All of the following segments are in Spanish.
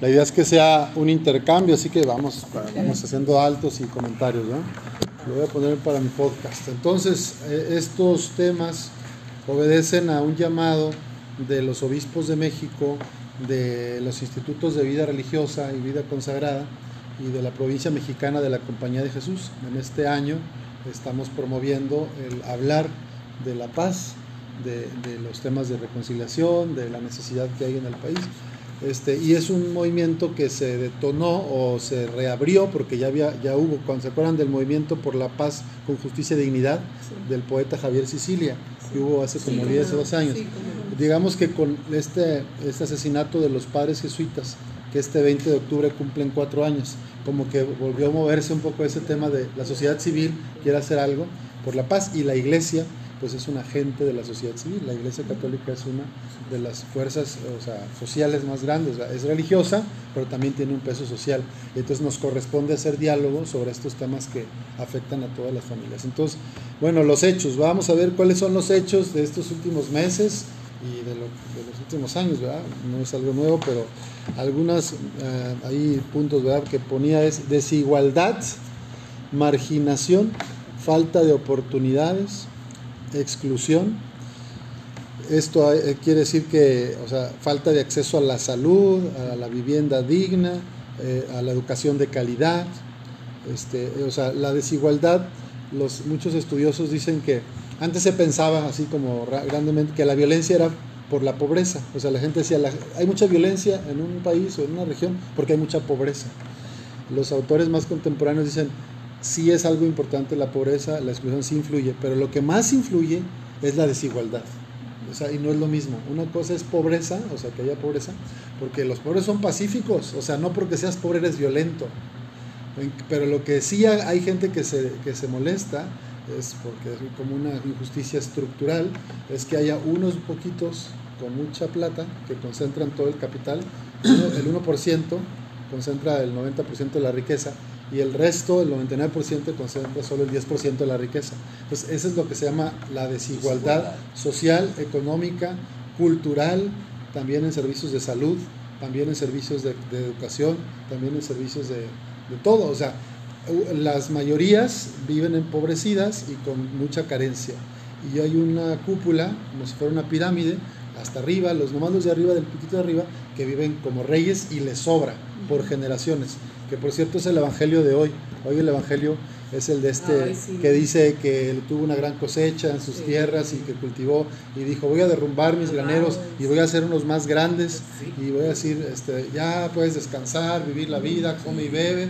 La idea es que sea un intercambio, así que vamos, vamos haciendo altos y comentarios. ¿no? Lo voy a poner para mi podcast. Entonces, eh, estos temas obedecen a un llamado de los obispos de México, de los institutos de vida religiosa y vida consagrada y de la provincia mexicana de la Compañía de Jesús. En este año estamos promoviendo el hablar de la paz, de, de los temas de reconciliación, de la necesidad que hay en el país este, y es un movimiento que se detonó o se reabrió porque ya había, ya hubo, cuando se acuerdan del movimiento por la paz con justicia y dignidad del poeta Javier Sicilia, que hubo hace como 10 o 12 años. Digamos que con este, este asesinato de los padres jesuitas, que este 20 de octubre cumplen cuatro años, como que volvió a moverse un poco ese tema de la sociedad civil quiere hacer algo por la paz y la iglesia pues es un agente de la sociedad civil. La Iglesia Católica es una de las fuerzas sociales más grandes. es religiosa, pero también tiene un peso social. Entonces nos corresponde hacer diálogo sobre estos temas que afectan a todas las familias. Entonces, bueno, los hechos. Vamos a ver cuáles son los hechos de estos últimos meses y de, los últimos años, ¿verdad? No es algo nuevo, pero algunos eh, puntos, ¿verdad? Que ponía es desigualdad, marginación, falta de oportunidades, exclusión. Esto eh, quiere decir que, o sea, falta de acceso a la salud, a la vivienda digna, eh, a la educación de calidad. Este, o sea, la desigualdad, los, muchos estudiosos dicen que antes se pensaba así como grandemente que la violencia era por la pobreza. O sea, la gente decía, hay mucha violencia en un país o en una región porque hay mucha pobreza. Los autores más contemporáneos dicen, sí es algo importante la pobreza, la exclusión sí influye, pero lo que más influye es la desigualdad. O sea, y no es lo mismo. Una cosa es pobreza, o sea, que haya pobreza, porque los pobres son pacíficos, o sea, no porque seas pobre eres violento. Pero lo que sí hay gente que se, que se molesta, es porque es como una injusticia estructural, es que haya unos poquitos con mucha plata que concentran todo el capital, el 1% concentra el 90% de la riqueza y el resto, el 99%, concentra solo el 10% de la riqueza. Entonces, eso es lo que se llama la desigualdad social, económica, cultural, también en servicios de salud, también en servicios de, educación, también en servicios de, de, todo. O sea, las mayorías viven empobrecidas y con mucha carencia. Y hay una cúpula, como si fuera una pirámide, hasta arriba, los nomás de arriba, del piquito de arriba, que viven como reyes y les sobra por generaciones que por cierto es el Evangelio de hoy. Hoy el Evangelio es el de este que dice que tuvo una gran cosecha en sus tierras y que cultivó y dijo voy a derrumbar mis graneros y voy a hacer unos más grandes y voy a decir este ya puedes descansar vivir la vida come y bebe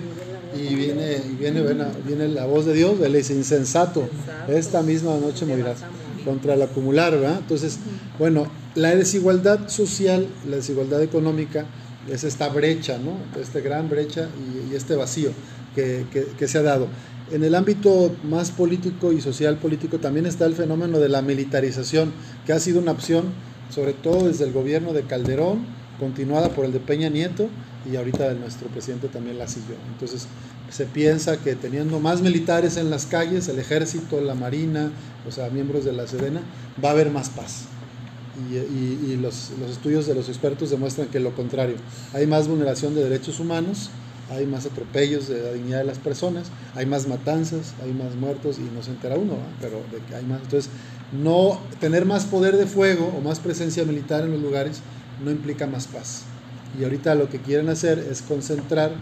y viene y viene viene la voz de Dios él dice insensato esta misma noche morirás contra el acumular ¿verdad? entonces bueno la desigualdad social la desigualdad económica es esta brecha, ¿no? esta gran brecha y, este vacío que, se ha dado. En el ámbito más político y social político también está el fenómeno de la militarización, que ha sido una opción, sobre todo desde el gobierno de Calderón, continuada por el de Peña Nieto y ahorita nuestro presidente también la siguió. Entonces se piensa que teniendo más militares en las calles, el ejército, la marina, o sea, miembros de la Sedena, va a haber más paz y, los, los, estudios de los expertos demuestran que lo contrario. Hay más vulneración de derechos humanos, hay más atropellos de la dignidad de las personas, hay más matanzas, hay más muertos y no se entera uno, pero de que hay más. Entonces, no tener más poder de fuego o más presencia militar en los lugares no implica más paz. Y ahorita lo que quieren hacer es concentrar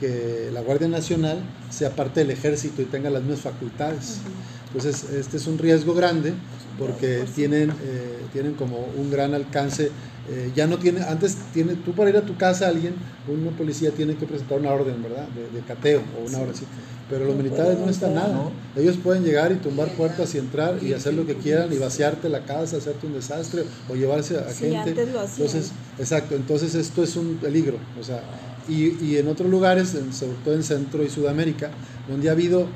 que la Guardia Nacional sea parte del ejército y tenga las mismas facultades. Entonces, este es un riesgo grande porque tienen, eh, tienen como un gran alcance. Eh, ya no tiene, antes tiene, tú para ir a tu casa alguien, una policía tiene que presentar una orden, ¿verdad? De, cateo o una orden así. Pero los militares no están nada. Ellos pueden llegar y tumbar puertas y entrar y hacer lo que quieran y vaciarte la casa, hacerte un desastre o llevarse a gente. Entonces, exacto, entonces esto es un peligro. O sea, y, y en otros lugares, sobre todo en Centro y Sudamérica, donde ha habido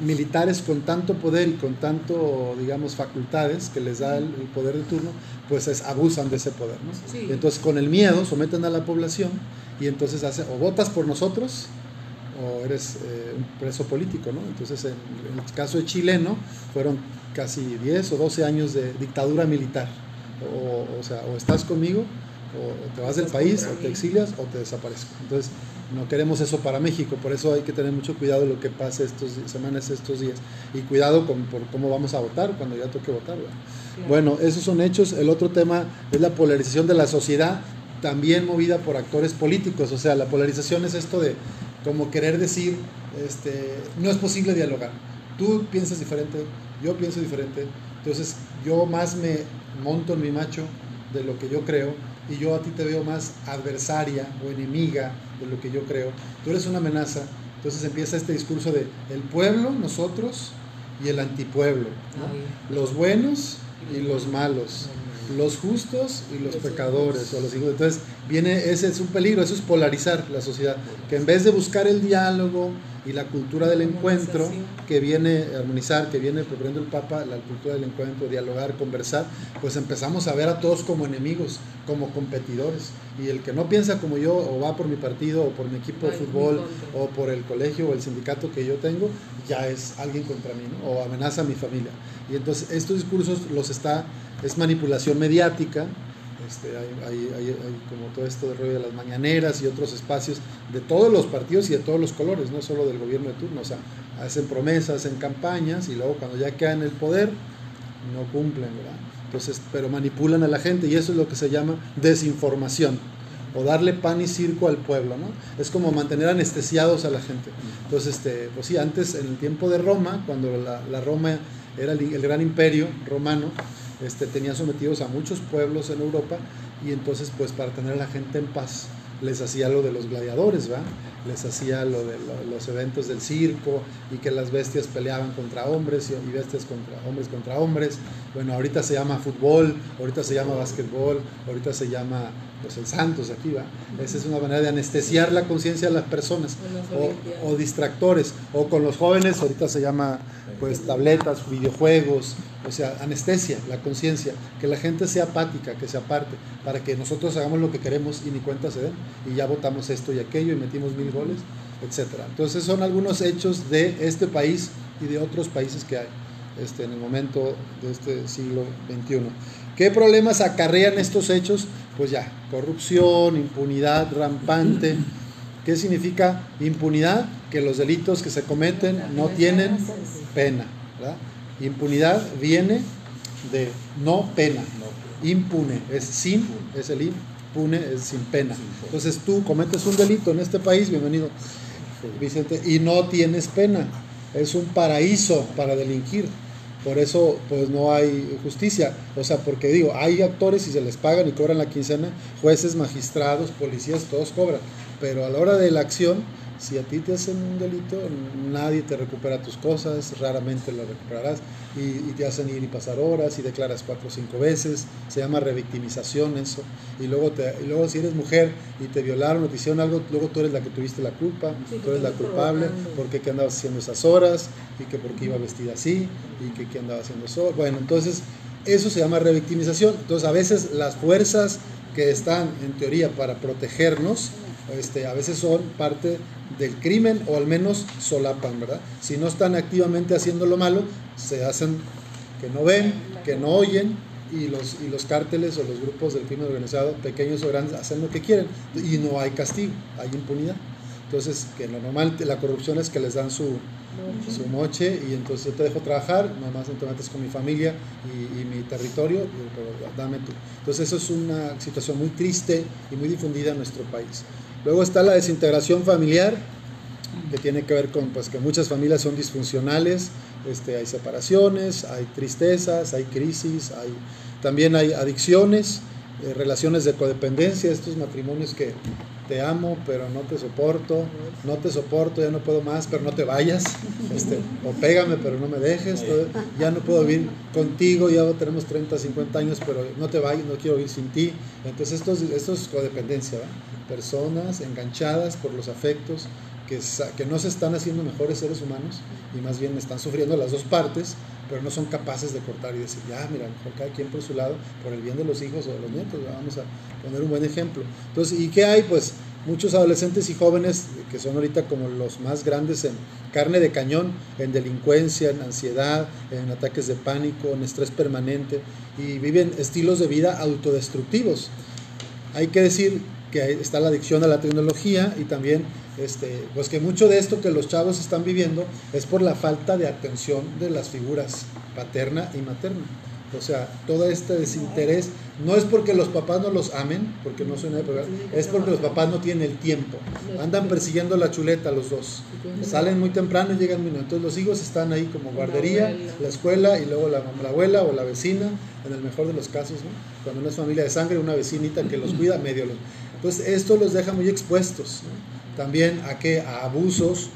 militares con tanto poder y con tanto, digamos, facultades que les da el, poder de turno, pues es, abusan de ese poder. ¿no? entonces con el miedo someten a la población y entonces hace, o votas por nosotros o eres eh, un preso político. ¿no? Entonces en, el caso de chileno fueron casi 10 o 12 años de dictadura militar. O, o sea, o estás conmigo O te vas del país, o te exilias, o te desaparezco. Entonces, no queremos eso para México, por eso hay que tener mucho cuidado de lo que pase estas semanas, estos días. Y cuidado con por cómo vamos a votar cuando ya toque votar. Bueno, esos son hechos. El otro tema es la polarización de la sociedad, también movida por actores políticos. O sea, la polarización es esto de como querer decir, este, no es posible dialogar. Tú piensas diferente, yo pienso diferente. Entonces, yo más me monto en mi macho de lo que yo creo y yo a ti te veo más adversaria o enemiga de lo que yo creo. Tú eres una amenaza. Entonces empieza este discurso de el pueblo, nosotros y el antipueblo. Los buenos y los malos. Los justos y los pecadores o los hijos. Entonces viene ese es un peligro, eso es polarizar la sociedad, que en vez de buscar el diálogo, y la cultura del encuentro que viene a armonizar, que viene proponiendo el Papa, la cultura del encuentro, dialogar, conversar, pues empezamos a ver a todos como enemigos, como competidores. Y el que no piensa como yo, o va por mi partido, o por mi equipo de fútbol, o por el colegio o el sindicato que yo tengo, ya es alguien contra mí, o amenaza a mi familia. Y entonces estos discursos los está, es manipulación mediática, este, hay, como todo esto de rollo de las mañaneras y otros espacios de todos los partidos y de todos los colores, no solo del gobierno de turno. O sea, hacen promesas, hacen campañas y luego cuando ya quedan en el poder, no cumplen, ¿verdad? Entonces, pero manipulan a la gente y eso es lo que se llama desinformación o darle pan y circo al pueblo, ¿no? Es como mantener anestesiados a la gente. Entonces, este, pues sí, antes en el tiempo de Roma, cuando la, Roma era el, el gran imperio romano, este, tenía sometidos a muchos pueblos en Europa y entonces pues para tener a la gente en paz les hacía lo de los gladiadores, ¿va? Les hacía lo de los eventos del circo y que las bestias peleaban contra hombres y, bestias contra hombres contra hombres. Bueno, ahorita se llama fútbol, ahorita se llama básquetbol, ahorita se llama pues el Santos aquí, ¿va? Esa es una manera de anestesiar la conciencia de las personas o, o distractores o con los jóvenes, ahorita se llama pues tabletas, videojuegos, o sea, anestesia la conciencia, que la gente sea apática, que se aparte, para que nosotros hagamos lo que queremos y ni cuenta se den, y ya votamos esto y aquello y metimos mil goles, etc. Entonces son algunos hechos de este país y de otros países que hay este, en el momento de este siglo XXI. ¿Qué problemas acarrean estos hechos? Pues ya, corrupción, impunidad rampante. ¿Qué significa impunidad? Que los delitos que se cometen no tienen pena. ¿verdad? Impunidad viene de no pena, impune, es sin, es el impune, es sin pena. Entonces tú cometes un delito en este país, bienvenido Vicente, y no tienes pena, es un paraíso para delinquir. Por eso, pues no hay justicia. O sea, porque digo, hay actores y se les pagan y cobran la quincena, jueces, magistrados, policías, todos cobran. Pero a la hora de la acción, si a ti te hacen un delito, nadie te recupera tus cosas, raramente lo recuperarás. Y, te hacen ir y pasar horas y declaras cuatro o cinco veces, se llama revictimización eso, y luego, te, y luego si eres mujer y te violaron o te hicieron algo, luego tú eres la que tuviste la culpa, tú eres la culpable, porque qué andabas haciendo esas horas y que porque iba vestida así y que qué andaba haciendo eso. Bueno, entonces eso se llama revictimización. Entonces a veces las fuerzas que están en teoría para protegernos, este, a veces son parte del crimen o al menos solapan, ¿verdad? Si no están activamente haciendo lo malo, se hacen que no ven, que no oyen y los, y los cárteles o los grupos del crimen organizado, pequeños o grandes, hacen lo que quieren y no hay castigo, hay impunidad. Entonces, que lo normal, la corrupción es que les dan su, su noche y entonces yo te dejo trabajar, nomás no te metes con mi familia y, y mi territorio, pero dame tú. Entonces, eso es una situación muy triste y muy difundida en nuestro país. Luego está la desintegración familiar, que tiene que ver con pues, que muchas familias son disfuncionales, este, hay separaciones, hay tristezas, hay crisis, también hay adicciones, eh, relaciones de codependencia, estos matrimonios que te amo, pero no te soporto, no te soporto, ya no puedo más, pero no te vayas, este, o pégame, pero no me dejes, ya no puedo vivir contigo, ya tenemos 30, 50 años, pero no te vayas, no quiero vivir sin ti. Entonces esto, esto es codependencia, personas enganchadas por los afectos, que, no se están haciendo mejores seres humanos y más bien están sufriendo las dos partes, pero no son capaces de cortar y decir, ya, mira, mejor cada quien por su lado, por el bien de los hijos o de los nietos, vamos a poner un buen ejemplo. Entonces, ¿y qué hay? Pues muchos adolescentes y jóvenes que son ahorita como los más grandes en carne de cañón, en delincuencia, en ansiedad, en ataques de pánico, en estrés permanente y viven estilos de vida autodestructivos. hay que decir que está la adicción a la tecnología y también este, pues que mucho de esto que los chavos están viviendo es por la falta de atención de las figuras paterna y materna. O sea, todo este desinterés no es porque los papás no los amen, porque no suena de es porque los papás no tienen el tiempo. Andan persiguiendo la chuleta los dos. Salen muy temprano y llegan muy Entonces los hijos están ahí como guardería, la escuela y luego la, la abuela o la vecina, en el mejor de los casos, ¿no? Cuando no es familia de sangre, una vecinita que los cuida, medio los... Entonces esto los deja muy expuestos. También a qué? A abusos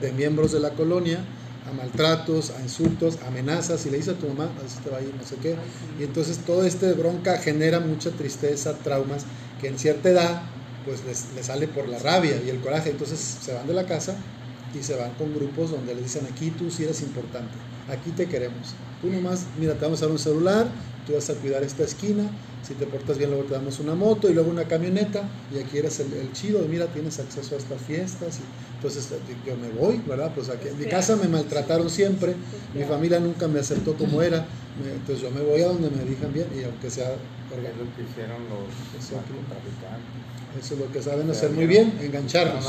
de miembros de la colonia a maltratos, a insultos, amenazas, y le dice a tu mamá, así te va a ir, no sé qué. Y entonces todo este bronca genera mucha tristeza, traumas, que en cierta edad pues les, sale por la rabia y el coraje. Entonces se van de la casa y se van con grupos donde les dicen, aquí tú sí eres importante, aquí te queremos. Tú nomás, mira, te vamos a dar un celular, tú vas a cuidar esta esquina, si te portas bien luego te damos una moto y luego una camioneta y aquí eres el, el chido, mira, tienes acceso a estas fiestas y entonces yo me voy, ¿verdad? Pues aquí en mi casa me maltrataron siempre, mi familia nunca me aceptó como era, entonces yo me voy a donde me digan bien y aunque sea... Es lo que hicieron los Eso es lo que saben hacer muy bien, engancharlos.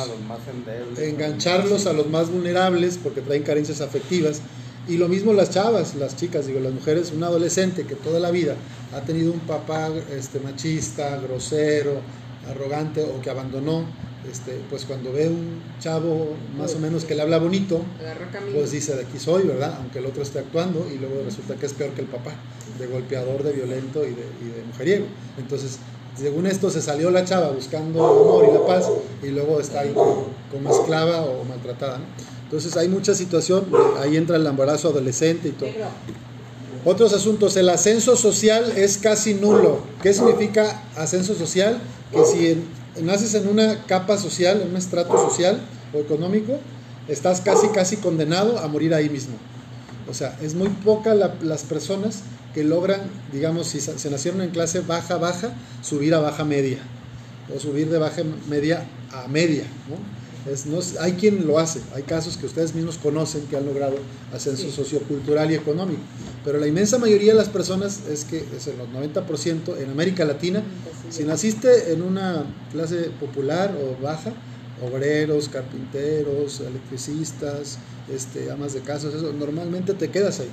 Engancharlos a los más vulnerables porque traen carencias afectivas y lo mismo las chavas, las chicas, digo, las mujeres, un adolescente que toda la vida ha tenido un papá este, machista, grosero, arrogante o que abandonó, este, pues cuando ve un chavo más o menos que le habla bonito, pues dice de aquí soy, ¿verdad? Aunque el otro esté actuando y luego resulta que es peor que el papá, de golpeador, de violento y de, y de mujeriego. Entonces, según esto se salió la chava buscando amor y la paz y luego está ahí como, esclava o maltratada. ¿no? Entonces hay mucha situación, ahí entra el embarazo adolescente y todo. Otros asuntos, el ascenso social es casi nulo. ¿Qué significa ascenso social? Que si naces en una capa social, en un estrato social o económico, estás casi, casi condenado a morir ahí mismo. O sea, es muy poca las personas que logran, digamos, si se nacieron en clase baja, baja, subir a baja media. O subir de baja media a media. ¿no? No, hay quien lo hace, hay casos que ustedes mismos conocen que han logrado ascenso sociocultural y económico, pero la inmensa mayoría de las personas es que es el 90% en América Latina, si naciste en una clase popular o baja, obreros, carpinteros, electricistas, este, amas de casa, eso, normalmente te quedas ahí.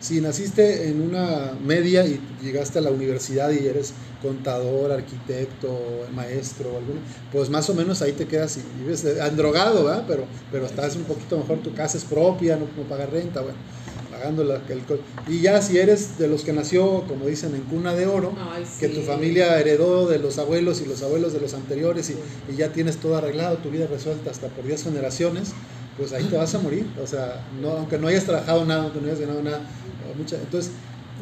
Si naciste en una media y llegaste a la universidad y eres contador, arquitecto, maestro, alguno, pues más o menos ahí te quedas y vives drogado, ¿verdad? Pero, pero estás un poquito mejor, tu casa es propia, no, no pagas renta, bueno, pagando la, el, Y ya si eres de los que nació, como dicen, en cuna de oro, que tu familia heredó de los abuelos y los abuelos de los anteriores y, y ya tienes todo arreglado, tu vida resuelta hasta por 10 generaciones, pues ahí te vas a morir. O sea, no, aunque no hayas trabajado nada, aunque no hayas ganado nada, entonces,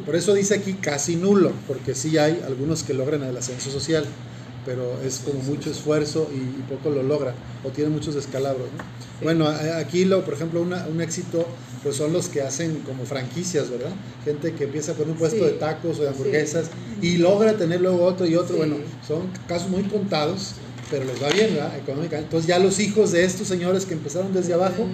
por eso dice aquí casi nulo, porque sí hay algunos que logran el ascenso social, pero es como mucho esfuerzo y, poco lo logran, o tienen muchos descalabros. Bueno, aquí, lo, por ejemplo, un éxito pues son los que hacen como franquicias, ¿verdad? Gente que empieza con un puesto de tacos o de hamburguesas y logra tener luego otro y otro. Bueno, son casos muy contados, pero les va bien, ¿verdad? Económicamente. Entonces ya los hijos de estos señores que empezaron desde abajo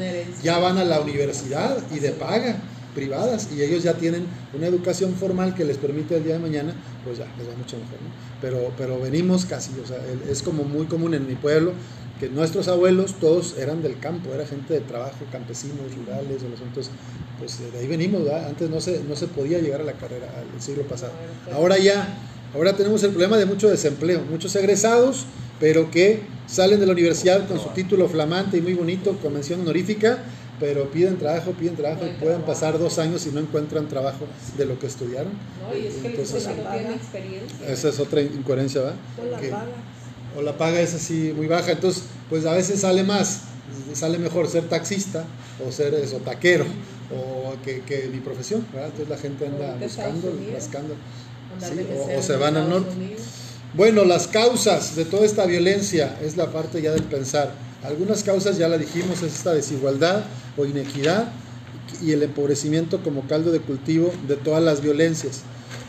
ya van a la universidad y de paga privadas y ellos ya tienen una educación formal que les permite el día de mañana, pues ya les va mucho mejor. ¿no? Pero, pero venimos casi, o sea, es como muy común en mi pueblo que nuestros abuelos todos eran del campo, era gente de trabajo, campesinos, rurales, o los entonces, pues de ahí venimos, ¿verdad? antes no se, no se podía llegar a la carrera el siglo pasado. Ahora ya, ahora tenemos el problema de mucho desempleo, muchos egresados, pero que salen de la universidad con su título flamante y muy bonito, convención honorífica, pero piden trabajo, piden trabajo y pueden pasar dos años y no encuentran trabajo de lo que estudiaron. No, y es que Entonces, no experiencia. Esa es otra incoherencia, ¿verdad? O la paga. O la paga es así muy baja, entonces pues a veces sale más, sale mejor ser taxista o ser eso, taquero o que, que mi profesión, ¿verdad? Entonces la gente anda buscando, rascando, o, se van al norte. Bueno, las causas de toda esta violencia es la parte ya del pensar. Algunas causas ya la dijimos, es esta desigualdad o inequidad y el empobrecimiento como caldo de cultivo de todas las violencias.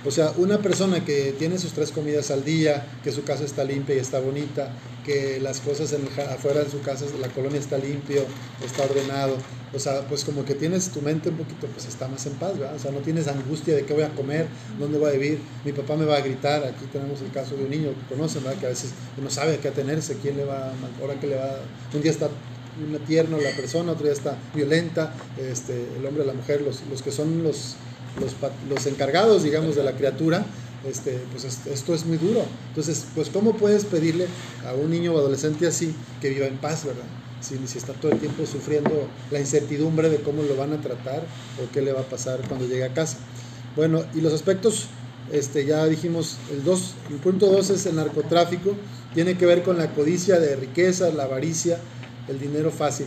O sea, una persona que tiene sus tres comidas al día, que su casa está limpia y está bonita, que las cosas en afuera de su casa, la colonia está limpio, está ordenado, o sea, pues como que tienes tu mente un poquito, pues está más en paz, ¿verdad? O sea, no tienes angustia de qué voy a comer, dónde voy a vivir, mi papá me va a gritar, aquí tenemos el caso de un niño que conocen, ¿verdad? Que a veces no sabe a qué atenerse, quién le va, ahora que le va, un día está tierno la persona, otro día está violenta, este, el hombre, la mujer, los, los que son los, los, los encargados, digamos, de la criatura, este, pues esto es muy duro. Entonces, pues ¿cómo puedes pedirle a un niño o adolescente así que viva en paz, verdad? Si, si, está todo el tiempo sufriendo la incertidumbre de cómo lo van a tratar o qué le va a pasar cuando llegue a casa. Bueno, y los aspectos, este, ya dijimos, el, dos, el punto 2 es el narcotráfico, tiene que ver con la codicia de riqueza, la avaricia, el dinero fácil.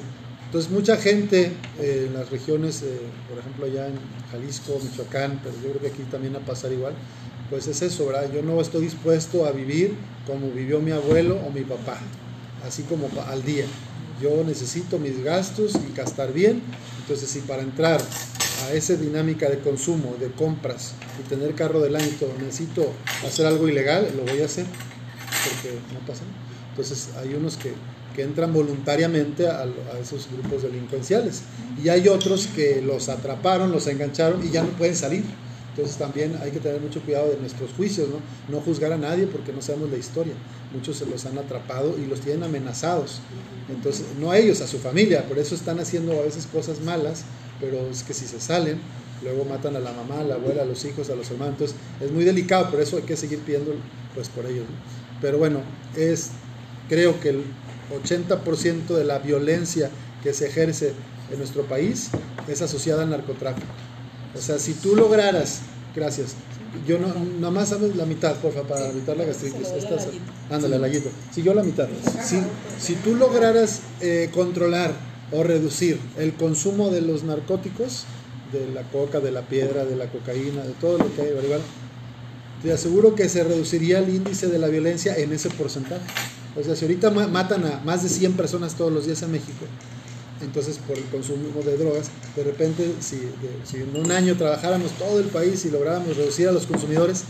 Entonces mucha gente eh, en las regiones, eh, por ejemplo allá en Jalisco, Michoacán, pero yo creo que aquí también va a pasar igual, pues es eso, ¿verdad? Yo no estoy dispuesto a vivir como vivió mi abuelo o mi papá, así como al día. Yo necesito mis gastos y gastar bien, entonces si para entrar a esa dinámica de consumo, de compras y tener carro del año necesito hacer algo ilegal, lo voy a hacer, porque no pasa. Entonces hay unos que que entran voluntariamente a, esos grupos delincuenciales. Y hay otros que los atraparon, los engancharon y ya no pueden salir. Entonces también hay que tener mucho cuidado de nuestros juicios, ¿no? No juzgar a nadie porque no sabemos la historia. Muchos se los han atrapado y los tienen amenazados. Entonces, no a ellos, a su familia. Por eso están haciendo a veces cosas malas, pero es que si se salen, luego matan a la mamá, a la abuela, a los hijos, a los hermanos. Entonces, es muy delicado, por eso hay que seguir pidiendo pues por ellos. Pero bueno, es creo que 80% de la violencia que se ejerce en nuestro país es asociada al narcotráfico. O sea, si tú lograras, gracias, yo no, nada más sabes la mitad, porfa, para evitar la gastritis. Ándale, la guito. Si yo la mitad. Si, si tú lograras eh, controlar o reducir el consumo de los narcóticos, de la coca, de la piedra, de la cocaína, de todo lo que hay, ¿verdad? te aseguro que se reduciría el índice de la violencia en ese porcentaje. O sea, si ahorita matan a más de 100 personas todos los días en México, entonces por el consumo de drogas, de repente si, en un año trabajáramos todo el país y lográramos reducir a los consumidores,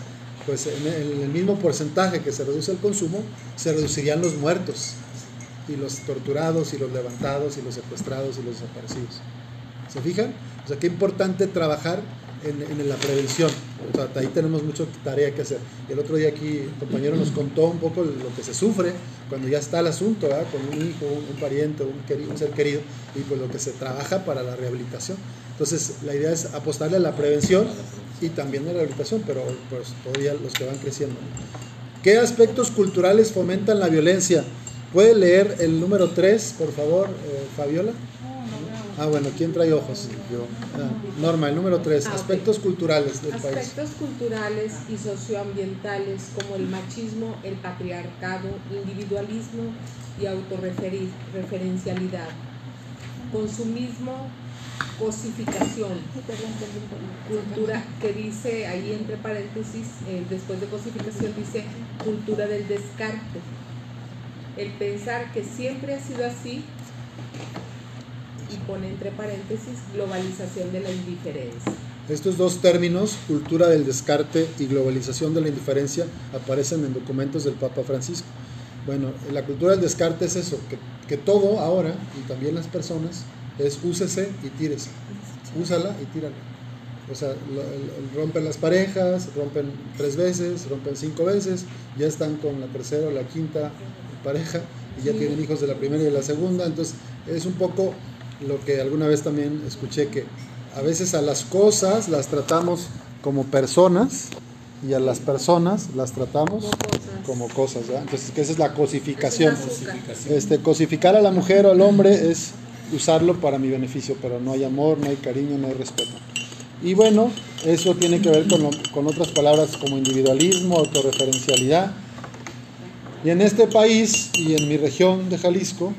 pues en el, mismo porcentaje que se reduce el consumo, se reducirían los muertos y los torturados y los levantados y los secuestrados y los desaparecidos. ¿Se fijan? O sea, qué importante trabajar en, la prevención. O sea, ahí tenemos mucha tarea que hacer. El otro día aquí el compañero nos contó un poco lo que se sufre cuando ya está el asunto, con un hijo, un, pariente, un, un, ser querido, y pues lo que se trabaja para la rehabilitación. Entonces, la idea es apostarle a la prevención y también a la rehabilitación, pero pues todavía los que van creciendo. ¿Qué aspectos culturales fomentan la violencia? ¿Puede leer el número 3, por favor, eh, Fabiola? Ah, bueno, ¿quién trae ojos? Yo. Ah, Norma, el número tres, ah, aspectos culturales del país. Aspectos culturales y socioambientales como el machismo, el patriarcado, individualismo y autorreferencialidad. Consumismo, cosificación. Cultura que dice ahí entre paréntesis, eh, después de cosificación dice cultura del descarte. El pensar que siempre ha sido así y pone entre paréntesis globalización de la indiferencia. Estos dos términos, cultura del descarte y globalización de la indiferencia, aparecen en documentos del Papa Francisco. Bueno, la cultura del descarte es eso, que, que todo ahora, y también las personas, es úsese y tírese. Úsala y tírala. O sea, rompen las parejas, rompen tres veces, rompen cinco veces, ya están con la tercera o la quinta pareja y ya tienen hijos de la primera y de la segunda. Entonces, es un poco lo que alguna vez también escuché que a veces a las cosas las tratamos como personas y a las personas las tratamos como cosas. Entonces, que esa es la cosificación. Este, cosificar a la mujer o al hombre es usarlo para mi beneficio, pero no hay amor, no hay cariño, no hay respeto. Y bueno, eso tiene que ver con, con otras palabras como individualismo, autorreferencialidad. Y en este país y en mi región de Jalisco,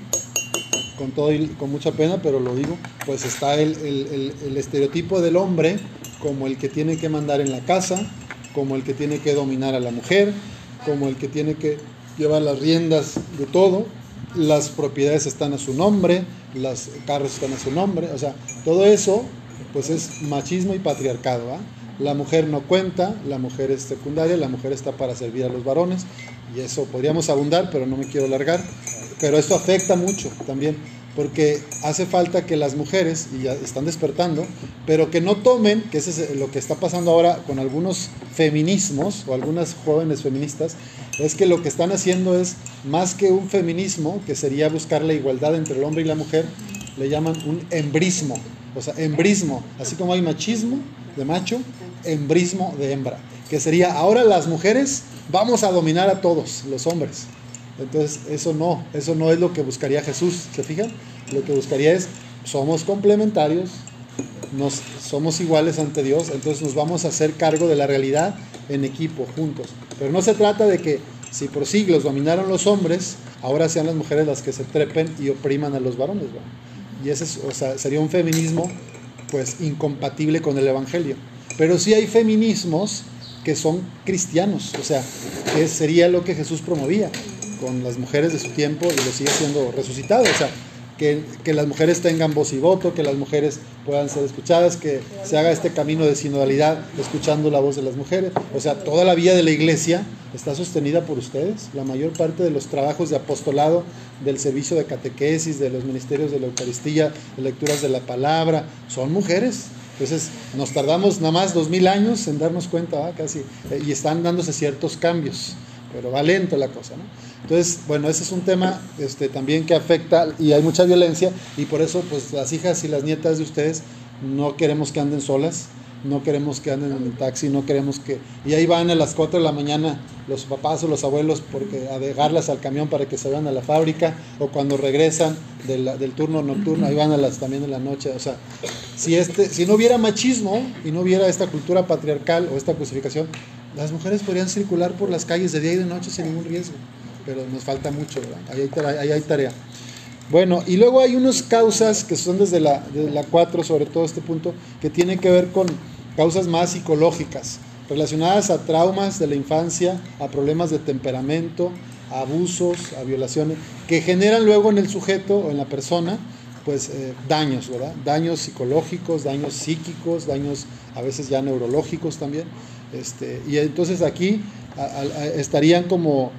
con, todo y, con mucha pena, pero lo digo, pues está el, el, estereotipo del hombre como el que tiene que mandar en la casa, como el que tiene que dominar a la mujer, como el que tiene que llevar las riendas de todo, las propiedades están a su nombre, las carros están a su nombre, o sea, todo eso pues es machismo y patriarcado, la mujer no cuenta, la mujer es secundaria, la mujer está para servir a los varones, y eso podríamos abundar, pero no me quiero largar. Pero esto afecta mucho también, porque hace falta que las mujeres, y ya están despertando, pero que no tomen, que eso es lo que está pasando ahora con algunos feminismos o algunas jóvenes feministas, es que lo que están haciendo es más que un feminismo, que sería buscar la igualdad entre el hombre y la mujer, le llaman un embrismo. O sea, embrismo, así como hay machismo de macho, embrismo de hembra, que sería ahora las mujeres vamos a dominar a todos los hombres. Entonces, eso no, eso no es lo que buscaría Jesús, ¿se fijan? Lo que buscaría es, somos complementarios, nos, somos iguales ante Dios, entonces nos vamos a hacer cargo de la realidad en equipo, juntos. Pero no se trata de que si por siglos dominaron los hombres, ahora sean las mujeres las que se trepen y opriman a los varones. Y ese sería un feminismo pues incompatible con el Evangelio. Pero sí hay feminismos que son cristianos, o sea, que sería lo que Jesús promovía con las mujeres de su tiempo y lo sigue siendo resucitado. O sea, que, que, las mujeres tengan voz y voto, que las mujeres puedan ser escuchadas, que se haga este camino de sinodalidad escuchando la voz de las mujeres. O sea, toda la vida de la iglesia está sostenida por ustedes. La mayor parte de los trabajos de apostolado, del servicio de catequesis, de los ministerios de la Eucaristía, de lecturas de la palabra, son mujeres. Entonces, nos tardamos nada más dos mil años en darnos cuenta, casi, eh, y están dándose ciertos cambios, pero va lento la cosa, ¿no? Entonces, bueno, ese es un tema este, también que afecta y hay mucha violencia y por eso pues las hijas y las nietas de ustedes no queremos que anden solas, no queremos que anden en el taxi, no queremos que... Y ahí van a las 4 de la mañana los papás o los abuelos porque a dejarlas al camión para que se vayan a la fábrica o cuando regresan del, del turno nocturno, ahí van a las también en la noche. O sea, si, este, si no hubiera machismo y no hubiera esta cultura patriarcal o esta crucificación, las mujeres podrían circular por las calles de día y de noche sin ningún riesgo pero nos falta mucho, Ahí hay, tarea. Bueno, y luego hay unas causas que son desde la, desde la 4, sobre todo este punto, que tienen que ver con causas más psicológicas, relacionadas a traumas de la infancia, a problemas de temperamento, a abusos, a violaciones, que generan luego en el sujeto o en la persona, pues eh, daños, ¿verdad? Daños psicológicos, daños psíquicos, daños a veces ya neurológicos también. Este, y entonces aquí estarían como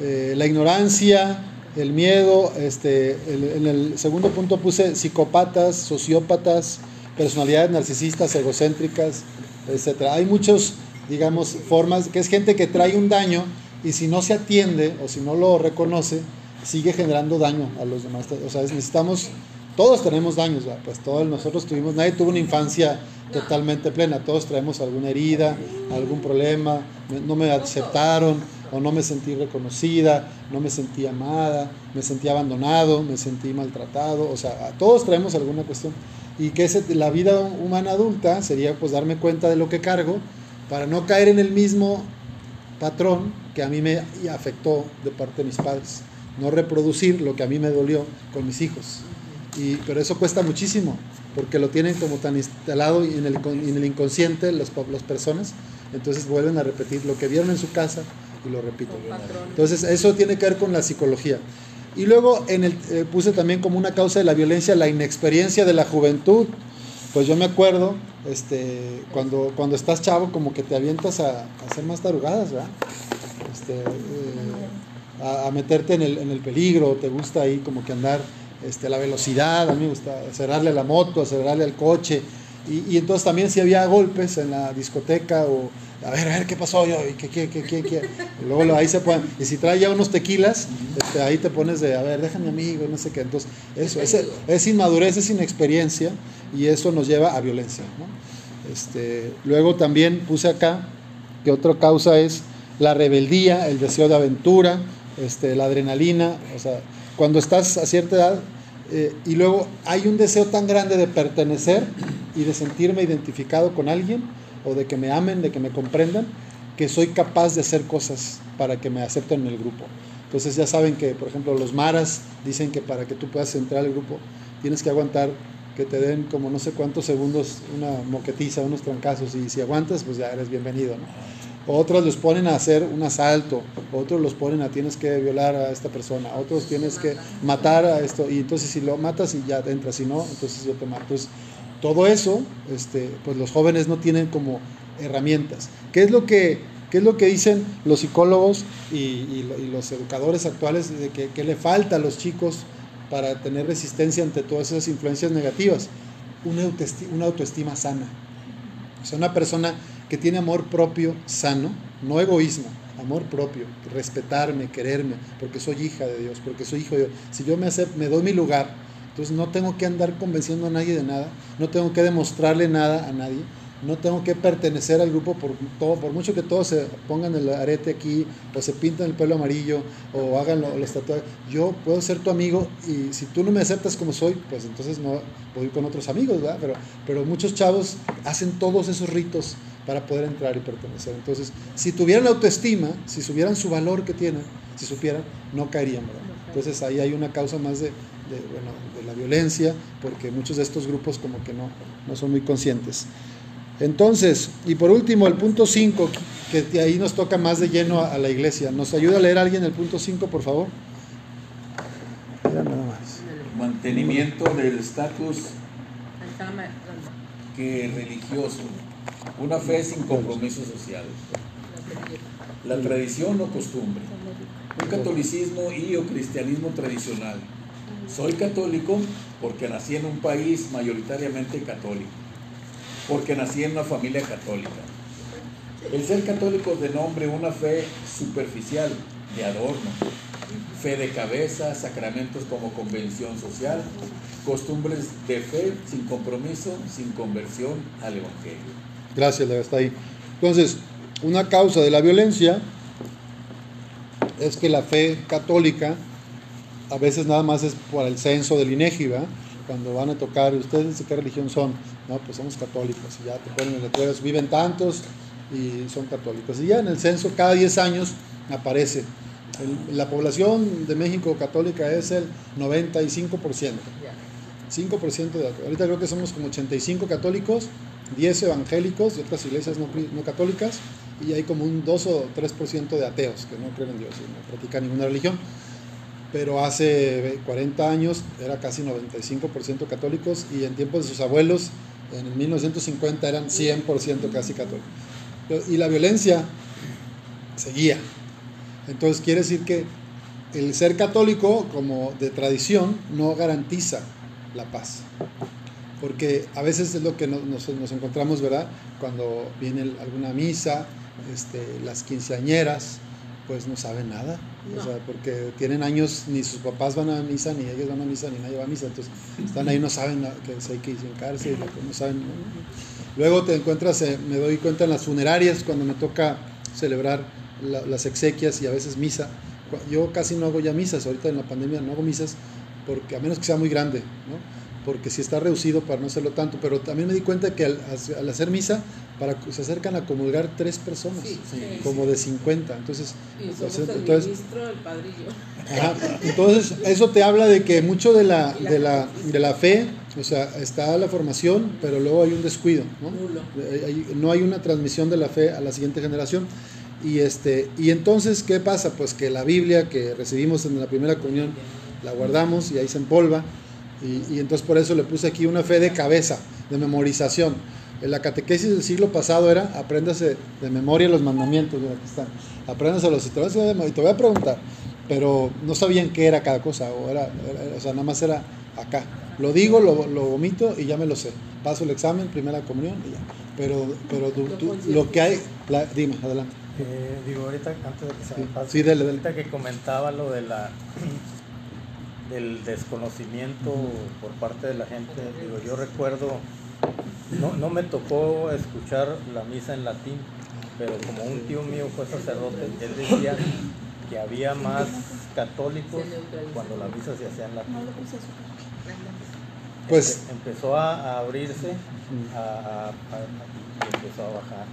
eh, la ignorancia, el miedo, este, en el segundo punto puse psicópatas, sociópatas, personalidades narcisistas, egocéntricas, etc. Hay muchos, digamos, formas, que es gente que trae un daño y si no se atiende o si no lo reconoce, sigue generando daño a los demás. O sea, necesitamos, todos tenemos daños, pues todos nosotros tuvimos, nadie tuvo una infancia totalmente plena, todos traemos alguna herida, algún problema, no me aceptaron, o no me sentí reconocida, no me sentí amada, me sentí abandonado, me sentí maltratado, o sea, todos traemos alguna cuestión. Y que la vida humana adulta sería pues darme cuenta de lo que cargo para no caer en el mismo patrón que a mí me afectó de parte de mis padres, no reproducir lo que a mí me dolió con mis hijos. Y, pero eso cuesta muchísimo, porque lo tienen como tan instalado en el, en el inconsciente las, las personas, entonces vuelven a repetir lo que vieron en su casa, y lo repito. Entonces, eso tiene que ver con la psicología. Y luego en el, eh, puse también como una causa de la violencia la inexperiencia de la juventud. Pues yo me acuerdo, este, cuando, cuando estás chavo, como que te avientas a, hacer más tarugadas, ¿verdad? Este, eh, a, meterte en el, en el, peligro, te gusta ahí como que andar este, la velocidad, a mí me gusta acelerarle a la moto, acelerarle al coche. Y, y entonces también si había golpes en la discoteca o a ver, a ver, ¿qué pasó yo? ¿Qué, qué, qué, qué, qué? Y luego ahí se pueden, y si trae ya unos tequilas, este, ahí te pones de, a ver, déjame amigo, no sé qué. Entonces, eso, es, es inmadurez, es inexperiencia, y eso nos lleva a violencia. ¿no? Este, luego también puse acá que otra causa es la rebeldía, el deseo de aventura, este, la adrenalina, o sea, cuando estás a cierta edad, eh, y luego hay un deseo tan grande de pertenecer y de sentirme identificado con alguien, o de que me amen, de que me comprendan, que soy capaz de hacer cosas para que me acepten en el grupo. Entonces ya saben que, por ejemplo, los maras dicen que para que tú puedas entrar al grupo tienes que aguantar que te den como no sé cuántos segundos una moquetiza, unos trancazos y si aguantas pues ya eres bienvenido. Otros los ponen a hacer un asalto, otros los ponen a tienes que violar a esta persona, otros tienes que matar a esto y entonces si lo matas y ya entras, si no, entonces yo te mato todo eso, este, pues los jóvenes no tienen como herramientas. ¿Qué es lo que, qué es lo que dicen los psicólogos y, y, y los educadores actuales de que, que, le falta a los chicos para tener resistencia ante todas esas influencias negativas? Una autoestima, una autoestima sana. O sea, una persona que tiene amor propio sano, no egoísmo, amor propio, respetarme, quererme, porque soy hija de Dios, porque soy hijo de Dios. Si yo me, acepto, me doy mi lugar, entonces no tengo que andar convenciendo a nadie de nada, no tengo que demostrarle nada a nadie, no tengo que pertenecer al grupo por todo, por mucho que todos se pongan el arete aquí, o se pintan el pelo amarillo, o hagan los tatuajes. Yo puedo ser tu amigo y si tú no me aceptas como soy, pues entonces no voy con otros amigos, ¿verdad? Pero, pero muchos chavos hacen todos esos ritos para poder entrar y pertenecer. Entonces, si tuvieran la autoestima, si supieran su valor que tienen, si supieran, no caerían, ¿verdad? Entonces ahí hay una causa más de, de, bueno, de la violencia, porque muchos de estos grupos como que no, no son muy conscientes. Entonces, y por último, el punto 5, que ahí nos toca más de lleno a, a, la iglesia. ¿Nos ayuda a leer alguien el punto 5, por favor? Ya nada más. Mantenimiento del estatus que religioso, una fe sin compromiso social. La tradición o costumbre, un catolicismo y o cristianismo tradicional. Soy católico porque nací en un país mayoritariamente católico porque nací en una familia católica. El ser católico de nombre una fe superficial, de adorno, fe de cabeza, sacramentos como convención social, costumbres de fe sin compromiso, sin conversión al Evangelio. Gracias, está ahí. Entonces, una causa de la violencia es que la fe católica a veces nada más es por el censo del INEGI, ¿verdad? cuando van a tocar, ¿ustedes de qué religión son? No, pues somos católicos, y ya te ponen letreros, viven tantos y son católicos. Y ya en el censo, cada 10 años aparece. El, la población de México católica es el 95%. 5% de ahorita creo que somos como 85 católicos, 10 evangélicos y otras iglesias no, no católicas, y hay como un 2 o 3% de ateos que no creen en Dios y no practican ninguna religión pero hace 40 años era casi 95% católicos y en tiempos de sus abuelos, en 1950 eran 100% casi católicos. Y la violencia seguía. Entonces quiere decir que el ser católico como de tradición no garantiza la paz. Porque a veces es lo que nos, nos, nos encontramos, ¿verdad? Cuando viene alguna misa, este, las quinceañeras, pues no saben nada. No. O sea, porque tienen años, ni sus papás van a misa, ni ellos van a misa, ni nadie va a misa. Entonces, están ahí, no saben que hay que hincarse, no saben. Luego te encuentras, eh, me doy cuenta en las funerarias, cuando me toca celebrar la, las exequias y a veces misa. Yo casi no hago ya misas, ahorita en la pandemia no hago misas, porque a menos que sea muy grande, ¿no? Porque si está reducido para no hacerlo tanto, pero también me di cuenta que al, al hacer misa para, se acercan a comulgar tres personas, sí, sí, como sí. de 50. Entonces, y somos el entonces, ministro, el padrillo. Ajá, entonces, eso te habla de que mucho de la, de, la, de la fe, o sea, está la formación, pero luego hay un descuido, ¿no? Hay, no hay una transmisión de la fe a la siguiente generación. Y, este, y entonces, ¿qué pasa? Pues que la Biblia que recibimos en la primera comunión, la guardamos y ahí se empolva. Y, y entonces por eso le puse aquí una fe de cabeza, de memorización la catequesis del siglo pasado era apréndase de memoria los mandamientos, mira, aquí están. Apréndase los y te, y te voy a preguntar, pero no sabían qué era cada cosa, o, era, era, o sea, nada más era acá. Lo digo, lo, lo, vomito y ya me lo sé. Paso el examen, primera comunión y ya. Pero, pero tú, tú, lo que hay, la, dime, adelante. Eh, digo, ahorita, antes de que se me pase, sí, dale. ahorita que comentaba lo de la del desconocimiento por parte de la gente, digo, yo recuerdo no, no me tocó escuchar la misa en latín, pero como un tío mío fue sacerdote, él decía que había más católicos cuando la misa se hacía en latín. Pues empezó a, a abrirse a, a, y empezó a bajar.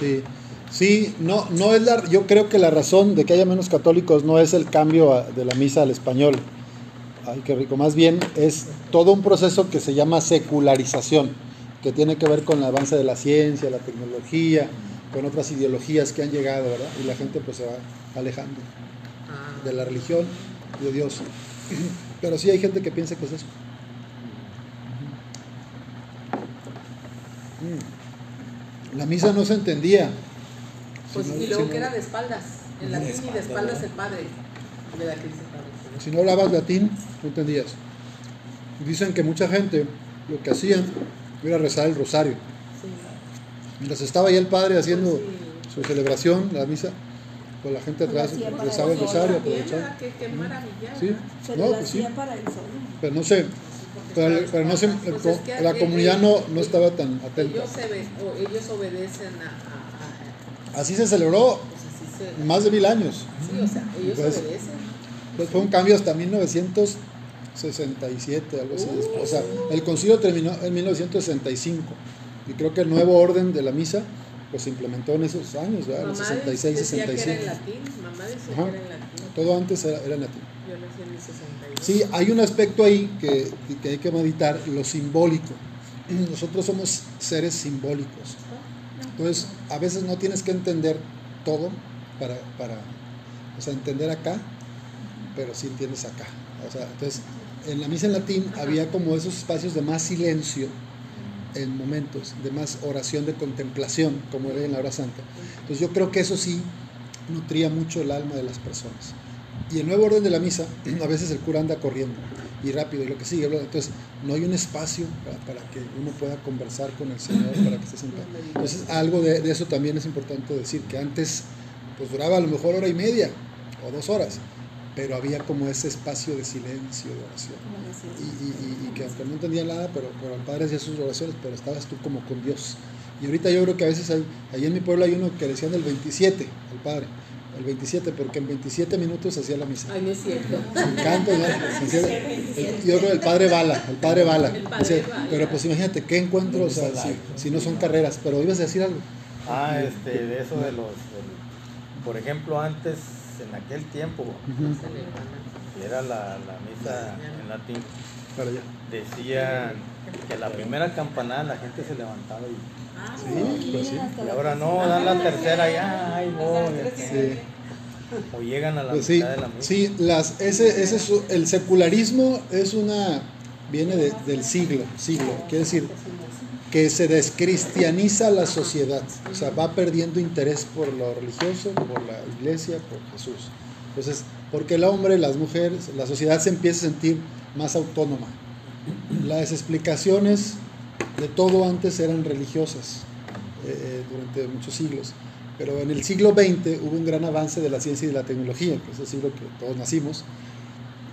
Sí. Sí, no, no es la, yo creo que la razón de que haya menos católicos no es el cambio de la misa al español. Ay, qué rico. Más bien es todo un proceso que se llama secularización que tiene que ver con el avance de la ciencia, la tecnología, con otras ideologías que han llegado, ¿verdad? Y la gente pues se va alejando de la religión y de Dios. Pero sí hay gente que piensa que es eso. La misa no se entendía. Pues, y luego que era de espaldas, en y de espaldas, espaldas ¿verdad? el padre. De la padre. Si no hablabas latín, no entendías. Dicen que mucha gente lo que hacían era rezar el rosario. Mientras estaba ahí el padre haciendo su celebración, la misa, pues la gente atrás rezaba el rosario, aprovechaba. Sí. Se no, pues sí, pero no sé, pero, pero no que la comunidad no, no estaba tan atenta. Ellos, se obedecen a, Así se celebró pues se- más de mil años. Sí, o sea, ellos Pues- obedecen. Pues fue un cambio hasta 1967, algo así. después. O sea, el concilio terminó en 1965 y creo que el nuevo orden de la misa pues se implementó en esos años, ¿verdad? En Mamá 66, decía que era 67. en latín, mamá decía Ajá. que era en latín. Todo antes era, era en latín. Yo nací en el 62. Sí, hay un aspecto ahí que, que hay que meditar, lo simbólico. Nosotros somos seres simbólicos. Entonces, a veces no tienes que entender todo para, para o sea, entender acá, pero sí entiendes acá. O sea, entonces, en la misa en latín Ajá. había como esos espacios de más silencio en momentos, de más oración de contemplación, como era en la hora santa. Entonces, yo creo que eso sí nutría mucho el alma de las personas. Y el nuevo orden de la misa, a veces el cura anda corriendo y rápido y lo que sigue, entonces no hay un espacio para, para que uno pueda conversar con el Señor, para que esté sentado. Entonces algo de, de eso también es importante decir, que antes pues duraba a lo mejor hora y media o dos horas, pero había como ese espacio de silencio, de oración. Y, y- y- y que aunque no entendía nada, pero, pero el Padre hacía sus oraciones, pero estabas tú como con Dios. Y ahorita yo creo que a veces hay, ahí en mi pueblo hay uno que decían el 27, el Padre, el 27, porque en 27 minutos hacía la misa. Ay, no es cierto. Sin canto, ¿no? Yo creo el Padre Bala, el Padre Bala. El Padre Dice, Bala. pero pues imagínate, ¿qué encuentro? O sea, si, si no son carreras, pero ibas a decir algo. Ah, este, de eso de los, por ejemplo, antes, en aquel tiempo, que era la, la misa en latín, Para allá. decían que la primera campanada la gente se levantaba y, Sí, pues sí. y ahora no, dan la tercera ya, ay, voy, este, Sí. o llegan a la Pues sí, mitad de la misa. sí, las, ese, ese es, el secularismo es una, viene de- del siglo, siglo, quiere decir que se descristianiza la sociedad, o sea, va perdiendo interés por lo religioso, por la iglesia, por Jesús. Entonces, porque el hombre, las mujeres, la sociedad se empieza a sentir más autónoma. Las explicaciones de todo antes eran religiosas eh, eh, durante muchos siglos. Pero en el siglo XX hubo un gran avance de la ciencia y de la tecnología, que es el siglo que todos nacimos.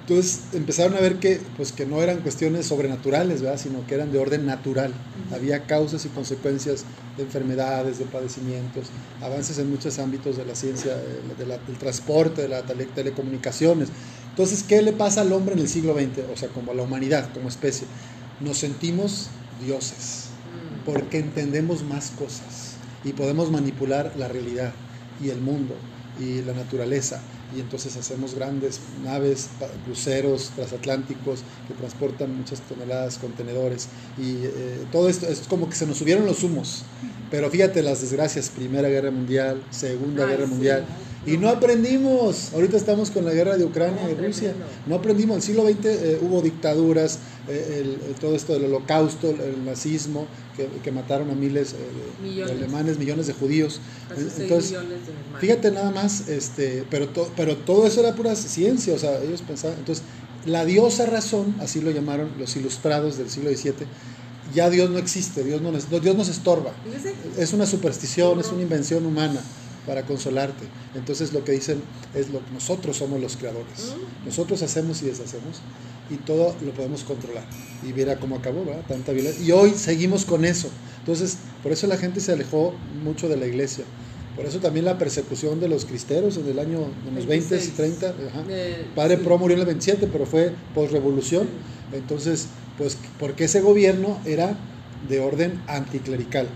Entonces empezaron a ver que, pues, que no eran cuestiones sobrenaturales, ¿verdad? sino que eran de orden natural. Había causas y consecuencias de enfermedades, de padecimientos, avances en muchos ámbitos de la ciencia, eh, de la- del transporte, de las tele- telecomunicaciones. Entonces, ¿qué le pasa al hombre en el siglo XX? O sea, como a la humanidad, como especie. Nos sentimos dioses Mm. porque entendemos más cosas y podemos manipular la realidad y el mundo y la naturaleza y entonces hacemos grandes naves, cruceros transatlánticos que transportan muchas toneladas, contenedores y eh, todo esto es como que se nos subieron los humos. Pero fíjate las desgracias, Primera Guerra Mundial, Segunda Ay, Guerra sí. Mundial. Y no aprendimos. Ahorita estamos con la guerra de Ucrania No, y Rusia. No aprendimos. En el siglo XX eh, hubo dictaduras, eh, el- todo esto del holocausto, el nazismo, que, que mataron a miles eh, de- alemanes, millones de judíos. Casi Entonces, millones de hermanos. fíjate nada más, este, pero, to- pero todo eso era pura ciencia, o sea, ellos pensaban. Entonces, la diosa razón, así lo llamaron los ilustrados del siglo XVII, ya Dios no existe, Dios, no, nos- Dios nos estorba es una superstición, es una invención humana para consolarte. Entonces lo que dicen es lo nosotros somos los creadores. Nosotros hacemos y deshacemos y todo lo podemos controlar. Y mira cómo acabó, ¿verdad? Tanta violencia. Y hoy seguimos con eso. Entonces, por eso la gente se alejó mucho de la iglesia. Por eso también la persecución de los cristeros en el año, en los 20 y 26. 30. ajá. eh, Padre sí. Pro murió en el 27, pero fue post-revolución. Entonces, pues, porque ese gobierno era de orden anticlerical.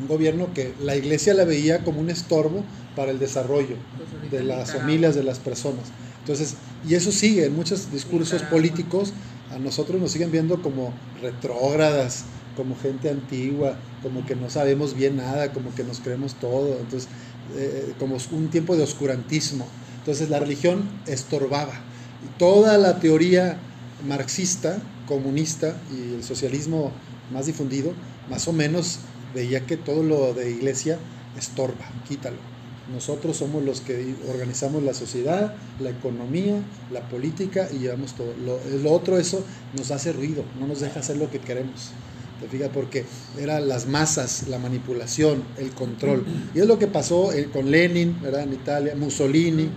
Un gobierno que la iglesia la veía como un estorbo para el desarrollo Pues de las familias, de las personas. Entonces, y eso sigue en muchos discursos políticos, a nosotros nos siguen viendo como retrógradas, como gente antigua, como que no sabemos bien nada, como que nos creemos todo, entonces, eh, como un tiempo de oscurantismo. Entonces, la religión estorbaba. Y toda la teoría marxista, comunista y el socialismo más difundido, más o menos veía que todo lo de iglesia estorba, quítalo. Nosotros somos los que organizamos la sociedad, la economía, la política y llevamos todo. Lo, lo otro, eso nos hace ruido, no nos deja hacer lo que queremos. ¿Te fijas? Porque eran las masas, la manipulación, el control. Y es lo que pasó eh, con Lenin, ¿verdad? En Italia, Mussolini,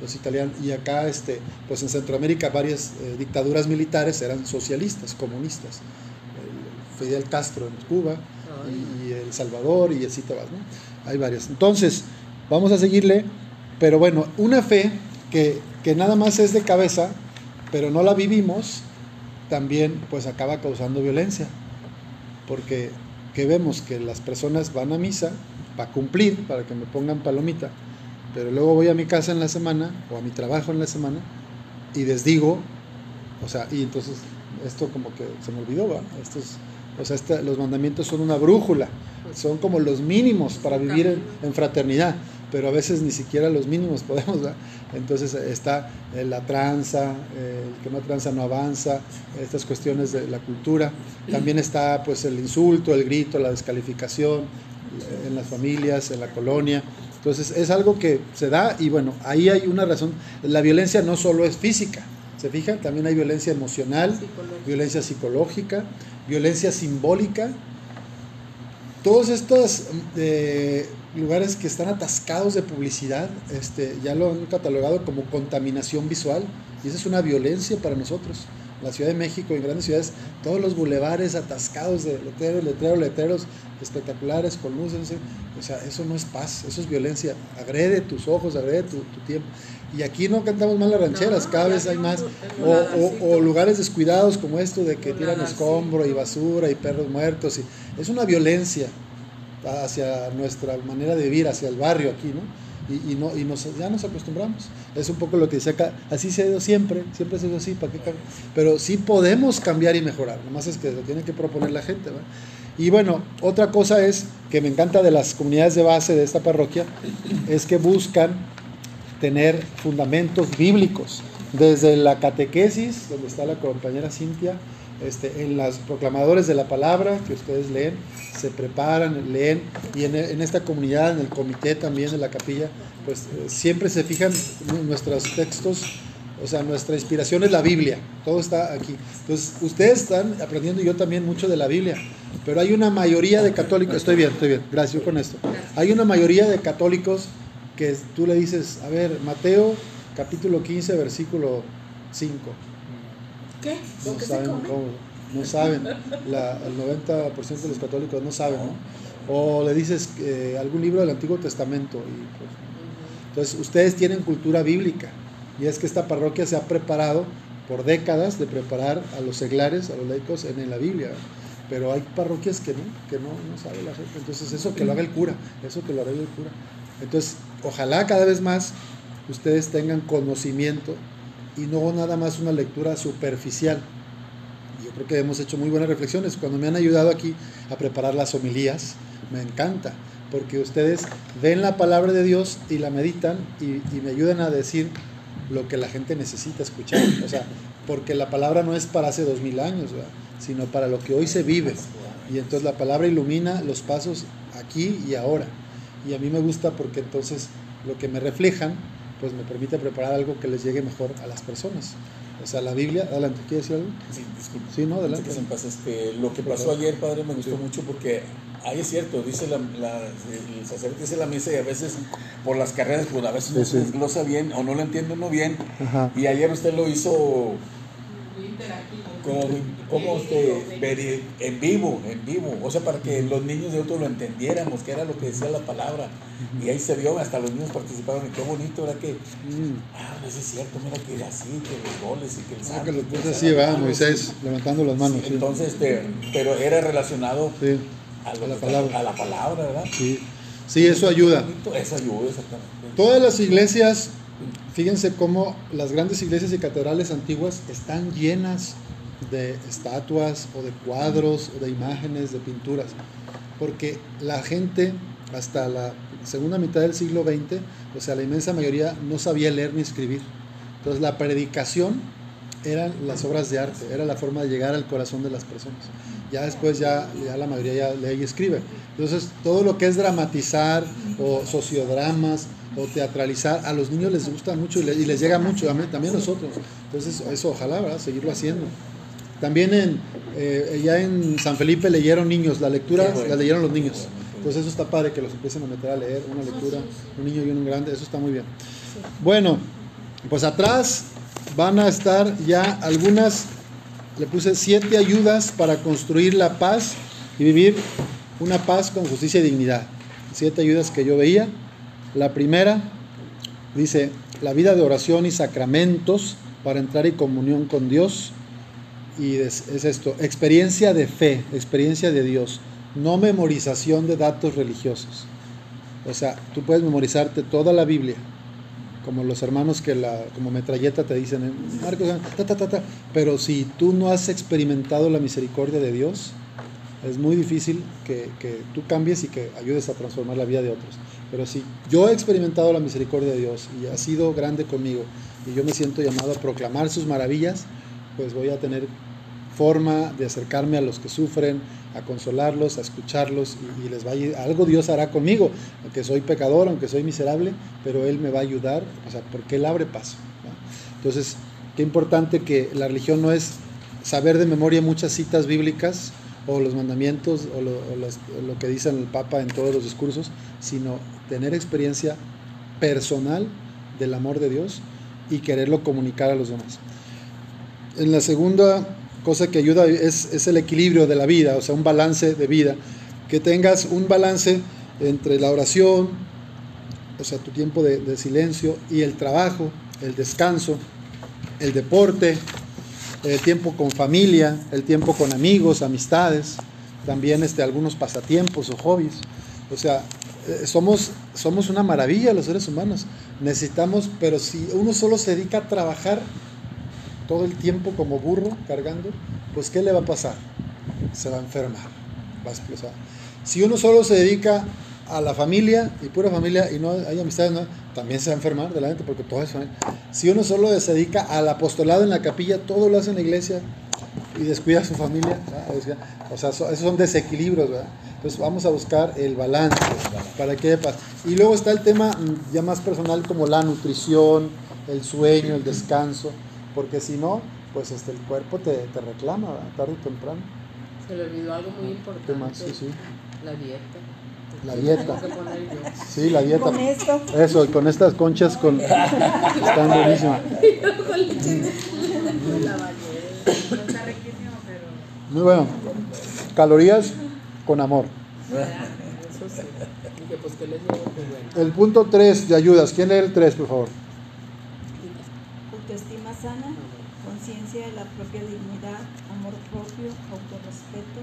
los italianos, y acá, este, pues en Centroamérica, varias eh, dictaduras militares eran socialistas, comunistas. El Fidel Castro en Cuba, y, El Salvador, y así te vas, ¿no? Hay varias. Entonces, vamos a seguirle, pero bueno, una fe que, que nada más es de cabeza, pero no la vivimos, también pues acaba causando violencia. Porque que vemos que las personas van a misa para cumplir, para que me pongan palomita, pero luego voy a mi casa en la semana o a mi trabajo en la semana y les digo, o sea, y entonces esto como que se me olvidó, ¿va? Estos, o sea, los mandamientos son una brújula, son como los mínimos para vivir en fraternidad pero a veces ni siquiera los mínimos podemos, Entonces está eh, la tranza, eh, el que no tranza no avanza, estas cuestiones de la cultura. También está pues el insulto, el grito, la descalificación eh, en las familias, en la colonia. Entonces es algo que se da y bueno, ahí hay una razón. La violencia no solo es física, ¿se fijan? También hay violencia emocional, violencia psicológica, violencia simbólica. Todos estos lugares que están atascados de publicidad, este, ya lo han catalogado como contaminación visual, y esa es una violencia para nosotros. La Ciudad de México, en grandes ciudades, todos los bulevares atascados de letreros, letreros, letreros espectaculares con luces, o sea, eso no es paz, eso es violencia. Agrede tus ojos, agrede tu, tiempo. Y aquí no cantamos más las rancheras, cada vez hay más. O, o, lugares descuidados como esto de que tiran escombro y basura y perros muertos. Y, es una violencia hacia nuestra manera de vivir, hacia el barrio aquí, ¿no? Y, no, y ya nos acostumbramos. Es un poco lo que dice acá, así se ha ido siempre, siempre se ha ido así, ¿para qué Pero sí podemos cambiar y mejorar, nomás es que lo tiene que proponer la gente, ¿verdad? Y bueno, otra cosa es que me encanta de las comunidades de base de esta parroquia, es que buscan tener fundamentos bíblicos, desde la catequesis, donde está la compañera Cintia, este, en los proclamadores de la palabra que ustedes leen, se preparan, leen, y en, esta comunidad, en el comité también de la capilla, pues eh, siempre se fijan nuestros textos, o sea, nuestra inspiración es la Biblia, todo está aquí. Entonces, ustedes están aprendiendo, yo también, mucho de la Biblia, pero hay una mayoría de católicos, estoy bien, estoy bien, gracias con esto, hay una mayoría de católicos que tú le dices, a ver, Mateo capítulo 15, versículo 5 ¿Qué? No saben cómo, no saben. La, el 90% de los católicos no saben, ¿no? O le dices eh, algún libro del Antiguo Testamento. Y, pues, entonces, ustedes tienen cultura bíblica. Y es que esta parroquia se ha preparado por décadas de preparar a los seglares, a los laicos en, la Biblia. Pero hay parroquias que no, que no, no sabe la gente. Entonces, eso que lo haga el cura, eso que lo haga el cura. Entonces, ojalá cada vez más ustedes tengan conocimiento y no nada más una lectura superficial. Yo creo que hemos hecho muy buenas reflexiones. Cuando me han ayudado aquí a preparar las homilías, me encanta, porque ustedes ven la palabra de Dios y la meditan y, me ayudan a decir lo que la gente necesita escuchar. O sea, porque la palabra no es para hace dos mil años, sino para lo que hoy se vive. Y entonces la palabra ilumina los pasos aquí y ahora. Y a mí me gusta porque entonces lo que me reflejan pues me permite preparar algo que les llegue mejor a las personas. O sea, la Biblia, adelante, ¿quieres decir algo? Sí, disculpe. Sí, no, adelante. Este, lo que pasó ayer, padre, me gustó mucho porque ahí es cierto, dice la, el sacerdote dice la misa y a veces por las carreras, pues a veces no se desglosa bien o no lo entiende uno bien. Y ayer usted lo hizo como, como ver en vivo, en vivo, o sea, para que los niños de otro lo entendiéramos, que era lo que decía la palabra. Y ahí se vio, hasta los niños participaron, y qué bonito era que, mm. ah, no es cierto, mira que era así, que los goles y que el santo. Ah, que los goles así va, Moisés, levantando las manos. Entonces, este, pero era relacionado a, la palabra. a la palabra, ¿verdad? Sí, sí eso ayuda. Eso ayuda, exactamente. Todas las iglesias fíjense cómo las grandes iglesias y catedrales antiguas están llenas de estatuas o de cuadros o de imágenes, de pinturas, porque la gente hasta la segunda mitad del siglo XX, o sea, la inmensa mayoría no sabía leer ni escribir. Entonces la predicación eran las obras de arte, era la forma de llegar al corazón de las personas. Ya después ya, ya la mayoría ya lee y escribe. Entonces, todo lo que es dramatizar o sociodramas o teatralizar, a los niños les gusta mucho y les, llega mucho, también a nosotros. Entonces, eso ojalá, ¿verdad? Seguirlo haciendo. También en, eh, ya en San Felipe leyeron niños, la lectura la leyeron los niños. Entonces eso está padre que los empiecen a meter a leer, una lectura, un niño y un grande, eso está muy bien. Bueno, pues atrás van a estar ya algunas, le puse siete ayudas para construir la paz y vivir una paz con justicia y dignidad. Siete ayudas que yo veía. La primera dice, la vida de oración y sacramentos para entrar en comunión con Dios. Y es, es esto, experiencia de fe, experiencia de Dios, no memorización de datos religiosos. O sea, tú puedes memorizarte toda la Biblia, como los hermanos que la, como metralleta te dicen, eh, Marcos, ta, ta, ta, pero si tú no has experimentado la misericordia de Dios, es muy difícil que, que, tú cambies y que ayudes a transformar la vida de otros. Pero si yo he experimentado la misericordia de Dios y ha sido grande conmigo y yo me siento llamado a proclamar sus maravillas, pues voy a tener forma de acercarme a los que sufren, a consolarlos, a escucharlos y, les va a algo Dios hará conmigo, aunque soy pecador, aunque soy miserable, pero Él me va a ayudar, o sea, porque Él abre paso. Entonces, qué importante que la religión no es saber de memoria muchas citas bíblicas o los mandamientos o, lo, lo que dice el Papa en todos los discursos, sino tener experiencia personal del amor de Dios y quererlo comunicar a los demás. En la segunda cosa que ayuda es, el equilibrio de la vida, o sea, un balance de vida. Que tengas un balance entre la oración, o sea, tu tiempo de, silencio, y el trabajo, el descanso, el deporte, el tiempo con familia, el tiempo con amigos, amistades, también este, algunos pasatiempos o hobbies. O sea, eh, somos, somos una maravilla los seres humanos. Necesitamos, pero si uno solo se dedica a trabajar, todo el tiempo como burro cargando, pues ¿qué le va a pasar? Se va a enfermar, va a explotar. Si uno solo se dedica a la familia y pura familia y no hay amistades, también se va a enfermar de la gente porque todo es familia. Si uno solo se dedica al apostolado en la capilla, todo lo hace en la iglesia y descuida a su familia, o sea, esos son desequilibrios, ¿verdad? Entonces vamos a buscar el balance para que paz. Y luego está el tema mm, ya más personal como la nutrición, el sueño, el descanso porque si no, pues este, el cuerpo te, te reclama, tarde o temprano. Se le olvidó algo muy importante. ¿Qué más? Sí, sí. La dieta. La dieta. Sí, la dieta. Con esto. Eso, con estas conchas con están buenísimas. Muy bueno. Calorías con amor. El punto 3 de ayudas. ¿Quién lee el 3, por favor? sana, conciencia de la propia dignidad, amor propio, autorrespeto,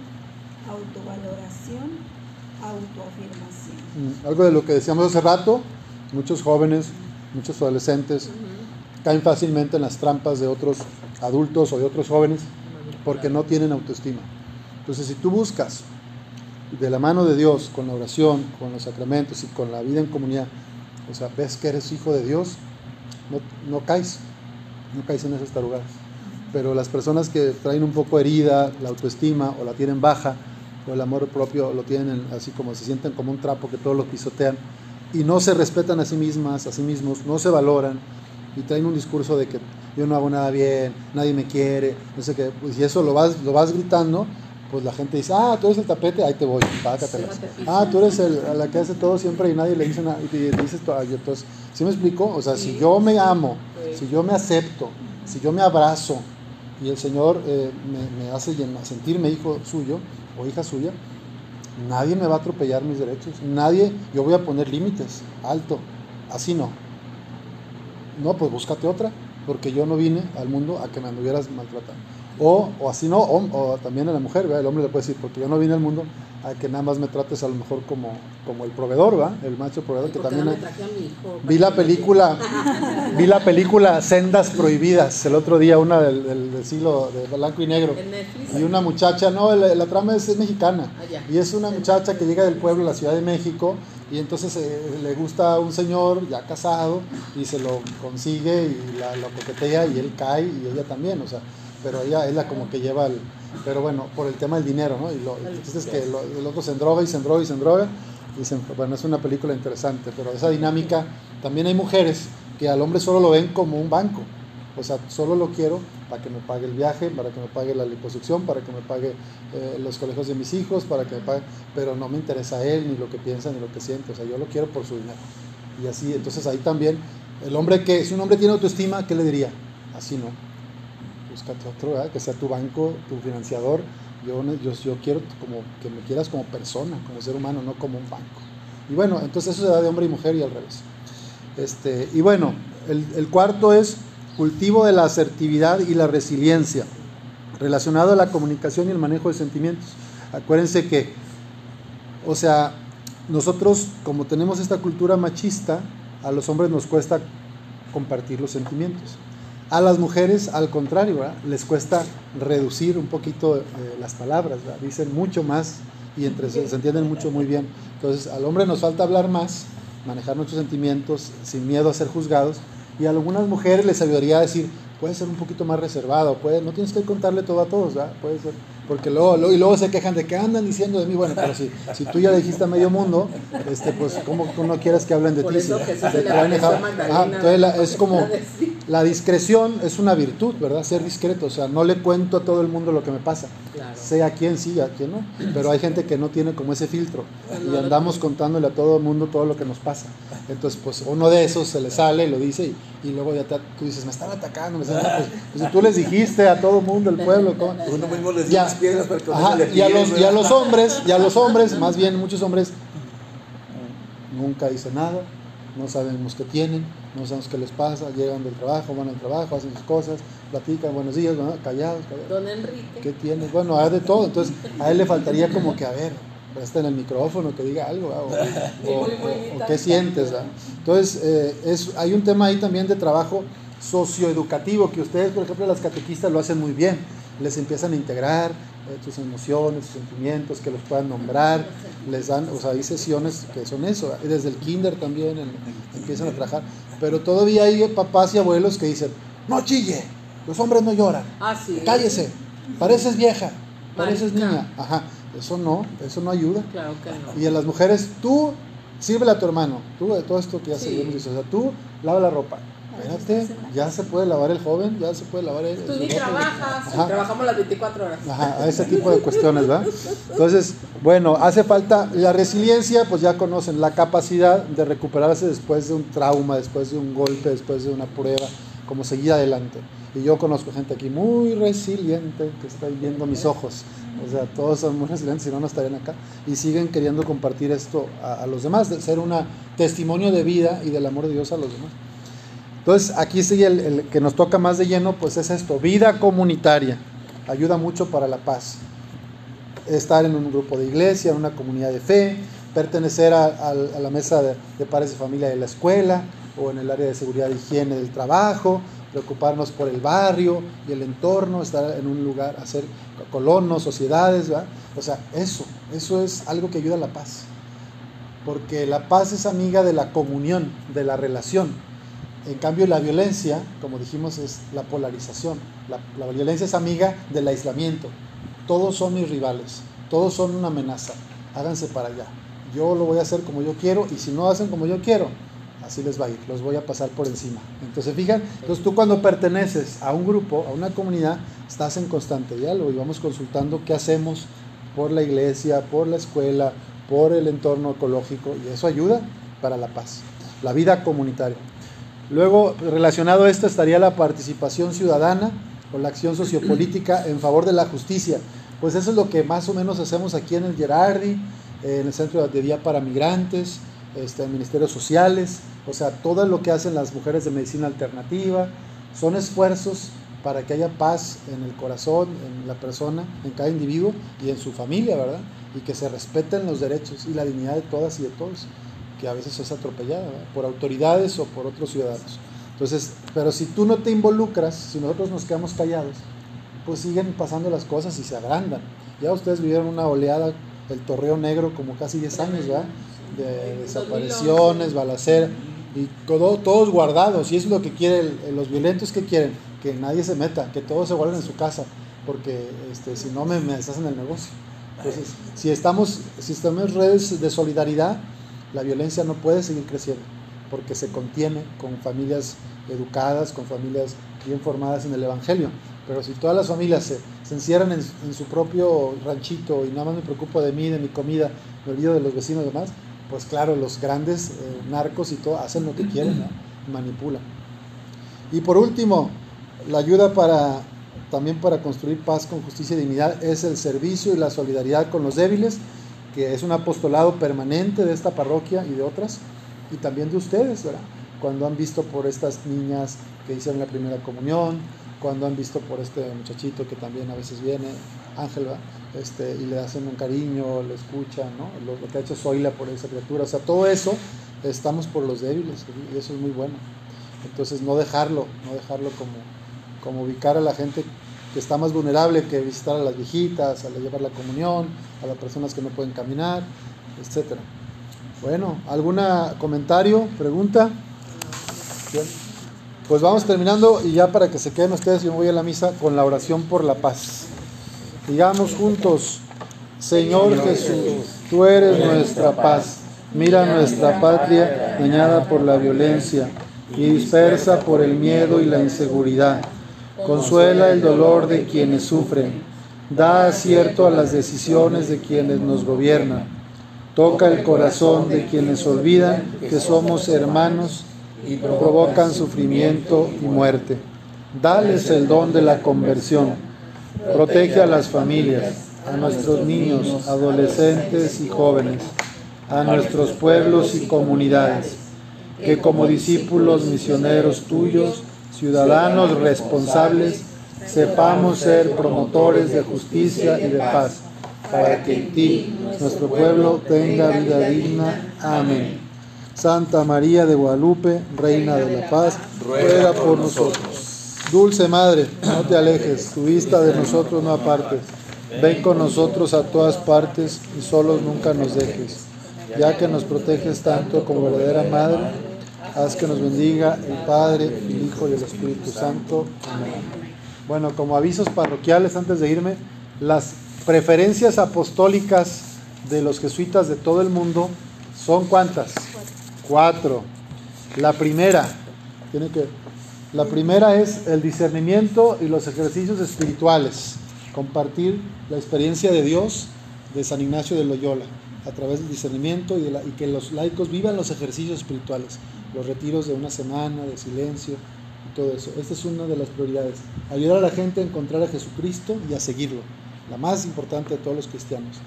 autovaloración, autoafirmación. Mm, algo de lo que decíamos hace rato, muchos jóvenes, muchos adolescentes caen fácilmente en las trampas de otros adultos o de otros jóvenes porque no tienen autoestima. Entonces, si tú buscas de la mano de Dios, con la oración, con los sacramentos y con la vida en comunidad, o sea, ves que eres hijo de Dios, no, no caes no caes en esas tarugadas. Pero las personas que traen un poco herida la autoestima o la tienen baja o el amor propio lo tienen así como se sienten como un trapo que todos lo pisotean y no se respetan a sí mismas, a sí mismos, no se valoran y traen un discurso de que yo no hago nada bien, nadie me quiere, no sé qué, pues y eso lo vas, lo vas gritando, pues la gente dice, ah, tú eres el tapete, ahí te voy, pácatelas. Ah, tú eres el, la que hace todo siempre y nadie le dice nada, y te dices, entonces, ¿sí me explico? O sea, si yo me amo, si yo me acepto, si yo me abrazo y el Señor eh, me, hace sentirme hijo suyo o hija suya, nadie me va a atropellar mis derechos, nadie, yo voy a poner límites, alto, así no. No, pues búscate otra, porque yo no vine al mundo a que me anduvieras maltratando. O, o así no, o, también a la mujer, el hombre le puede decir, porque yo no vine al mundo a que nada más me trates a lo mejor como, como el proveedor, ¿va? El macho proveedor que también... vi la película, vi la película Sendas Prohibidas el otro día, una del, del, siglo de blanco y negro. Y una muchacha, no, la, trama es, mexicana. Ah, y es una muchacha que llega del pueblo a la Ciudad de México y entonces eh, le gusta a un señor ya casado y se lo consigue y la, lo coquetea y él cae y ella también, o sea, pero ella es la como que lleva el, pero bueno, por el tema del dinero, ¿no? Y lo, entonces que lo, el otro se endroga y se endroga y se endroga, y se, bueno, es una película interesante, pero esa dinámica, también hay mujeres que al hombre solo lo ven como un banco, o sea, solo lo quiero para que me pague el viaje, para que me pague la liposucción, para que me pague eh, los colegios de mis hijos, para que me pague, pero no me interesa él, ni lo que piensa, ni lo que siente, o sea, yo lo quiero por su dinero. Y así, entonces ahí también, el hombre que, si un hombre tiene autoestima, ¿qué le diría? Así no. Búscate otro, ¿verdad? que sea tu banco, tu financiador. Yo, yo, yo quiero como que me quieras como persona, como ser humano, no como un banco. Y bueno, entonces eso se da de hombre y mujer y al revés. Este, y bueno, el, cuarto es cultivo de la asertividad y la resiliencia, relacionado a la comunicación y el manejo de sentimientos. Acuérdense que, o sea, nosotros como tenemos esta cultura machista, a los hombres nos cuesta compartir los sentimientos. A las mujeres, al contrario, les cuesta reducir un poquito eh, las palabras, dicen mucho más y entre se entienden mucho muy bien. Entonces, al hombre nos falta hablar más, manejar nuestros sentimientos sin miedo a ser juzgados, y a algunas mujeres les ayudaría a decir, puede ser un poquito más reservado, puede, no tienes que contarle todo a todos, ¿verdad? Puede ser, porque luego, luego, y luego se quejan de que andan diciendo de mí, bueno, pero si, si tú ya le dijiste a medio mundo, este, pues ¿cómo no quieres que hablen de Por ti? eso Si- entonces la- es como. la discreción es una virtud, ¿verdad? Ser discreto, o sea, no le cuento a todo el mundo lo que me pasa, Claro. sé a quién sí, a quién no, pero hay gente que no tiene como ese filtro y andamos contándole a todo el mundo todo lo que nos pasa. Entonces, pues uno de esos se le sale, lo dice y, y luego ya te- tú dices, me están atacando, me están atacando. Pues, pues, si tú les dijiste a todo el mundo, el pueblo, ¿cómo? Uno mismo les Ya. dio las piedras para Ajá, y a peguen, los, y a los hombres, y a los hombres, más bien muchos hombres, nunca dicen nada, no sabemos qué tienen, no sabemos qué les pasa, llegan del trabajo, van al trabajo, hacen sus cosas, platican, buenos días, ¿no? callados, callados. Don Enrique. ¿Qué tiene? Bueno, hay de todo, entonces a él le faltaría como que, a ver, presta en el micrófono, que diga algo, o, o- o- qué sientes. ¿verdad? Entonces, eh, es, hay un tema ahí también de trabajo socioeducativo, que ustedes, por ejemplo, las catequistas lo hacen muy bien, les empiezan a integrar sus emociones, sus sentimientos, que los puedan nombrar, les dan, o sea, hay sesiones que son eso, y desde el kinder también en- empiezan a trabajar, pero todavía hay papás y abuelos que dicen, no chille, los hombres no lloran. Ah. Cállese, pareces vieja, pareces Marica. niña. Ajá, eso no, eso no ayuda. Claro que no. Y a las mujeres, tú sírvele a tu hermano, tú de todo esto que ya Sí. seguimos o sea, tú lava la ropa. Espérate, ya se puede lavar el joven, ya se puede lavar el. Tú ni trabajas, Ajá. trabajamos las 24 horas. Ajá, a ese tipo de cuestiones, ¿verdad? Entonces, bueno, hace falta la resiliencia, pues ya conocen, la capacidad de recuperarse después de un trauma, después de un golpe, después de una prueba, como seguir adelante. Y yo conozco gente aquí muy resiliente que está viendo mis ojos. O sea, todos son muy resilientes, si no, no estarían acá. Y siguen queriendo compartir esto a, a los demás, de ser un testimonio de vida y del amor de Dios a los demás. Entonces, aquí sigue el, que nos toca más de lleno, pues es esto, vida comunitaria. Ayuda mucho para la paz. Estar en un grupo de iglesia, en una comunidad de fe, pertenecer a, la mesa de, de padres de familia de la escuela o en el área de seguridad e higiene del trabajo, preocuparnos por el barrio y el entorno, estar en un lugar, hacer colonos, sociedades. O sea, eso, eso es algo que ayuda a la paz. Porque la paz es amiga de la comunión, de la relación. En cambio, la violencia, como dijimos, es la polarización. La, violencia es amiga del aislamiento. Todos son mis rivales, todos son una amenaza. Háganse para allá. Yo lo voy a hacer como yo quiero y si no hacen como yo quiero, así les va a ir. Los voy a pasar por encima. Entonces, fijan, entonces tú cuando perteneces a un grupo, a una comunidad, estás en constante diálogo y vamos consultando qué hacemos por la iglesia, por la escuela, por el entorno ecológico y eso ayuda para la paz, la vida comunitaria. Luego, relacionado a esto estaría la participación ciudadana o la acción sociopolítica en favor de la justicia. Pues eso es lo que más o menos hacemos aquí en el Gerardi, en el Centro de Día para Migrantes, este, en Ministerios Sociales, o sea, todo lo que hacen las mujeres de medicina alternativa, son esfuerzos para que haya paz en el corazón, en la persona, en cada individuo y en su familia, ¿verdad? Y que se respeten los derechos y la dignidad de todas y de todos que a veces es atropellada por autoridades o por otros ciudadanos. Entonces, pero si tú no te involucras, si nosotros nos quedamos callados, pues siguen pasando las cosas y se agrandan. Ya ustedes vivieron una oleada, el Torreo Negro, como casi 10 años, ¿verdad? de desapariciones, balacera, y todo, todos guardados. Y eso es lo que quieren los violentos, que quieren? Que nadie se meta, que todos se guarden en su casa, porque este, si no me, me deshacen el negocio. Entonces, si estamos, si estamos en redes de solidaridad, la violencia no puede seguir creciendo, porque se contiene con familias educadas, con familias bien formadas en el Evangelio. Pero si todas las familias se, se encierran en, su propio ranchito y nada más me preocupo de mí, de mi comida, me olvido de los vecinos y demás, pues claro, los grandes eh, narcos y todo hacen lo que quieren, manipulan. Y por último, la ayuda para también para construir paz con justicia y dignidad es el servicio y la solidaridad con los débiles, que es un apostolado permanente de esta parroquia y de otras, y también de ustedes, ¿verdad? Cuando han visto por estas niñas que hicieron la primera comunión, cuando han visto por este muchachito que también a veces viene, Ángel, este, y le hacen un cariño, le escuchan, ¿no? lo, que ha hecho Zoila por esa criatura, o sea, todo eso estamos por los débiles y eso es muy bueno. Entonces no dejarlo, no dejarlo como, como ubicar a la gente que está más vulnerable que visitar a las viejitas, a llevar la comunión, a las personas que no pueden caminar, etcétera. Bueno, ¿algún comentario, pregunta? Pues vamos terminando y ya para que se queden ustedes, yo voy a la misa con la oración por la paz. Digamos juntos, Señor Jesús, tú eres nuestra paz. Mira nuestra patria dañada por la violencia y dispersa por el miedo y la inseguridad. Consuela el dolor de quienes sufren. Da acierto a las decisiones de quienes nos gobiernan. Toca el corazón de quienes olvidan que somos hermanos y provocan sufrimiento y muerte. Dales el don de la conversión Protege a las familias, a nuestros niños, adolescentes y jóvenes, a nuestros pueblos y comunidades, que como discípulos misioneros tuyos, ciudadanos responsables, sepamos ser promotores de justicia y de paz, para que en ti nuestro pueblo tenga vida digna. Amén. Santa María de Guadalupe, Reina de la Paz, ruega por nosotros. Dulce Madre, no te alejes, tu vista de nosotros no apartes. Ven con nosotros a todas partes y solos nunca nos dejes. Ya que nos proteges tanto como verdadera Madre, haz que nos bendiga el Padre, el Hijo y el Espíritu Santo. Amén. Bueno, como avisos parroquiales antes de irme, las preferencias apostólicas de los jesuitas de todo el mundo son cuántas? Cuatro. La primera, tiene que la primera es el discernimiento y los ejercicios espirituales, compartir la experiencia de Dios de San Ignacio de Loyola a través del discernimiento y, que los laicos vivan los ejercicios espirituales, los retiros de una semana, de silencio y todo eso. Esta es una de las prioridades. Ayudar a la gente a encontrar a Jesucristo y a seguirlo, la más importante de todos los cristianos.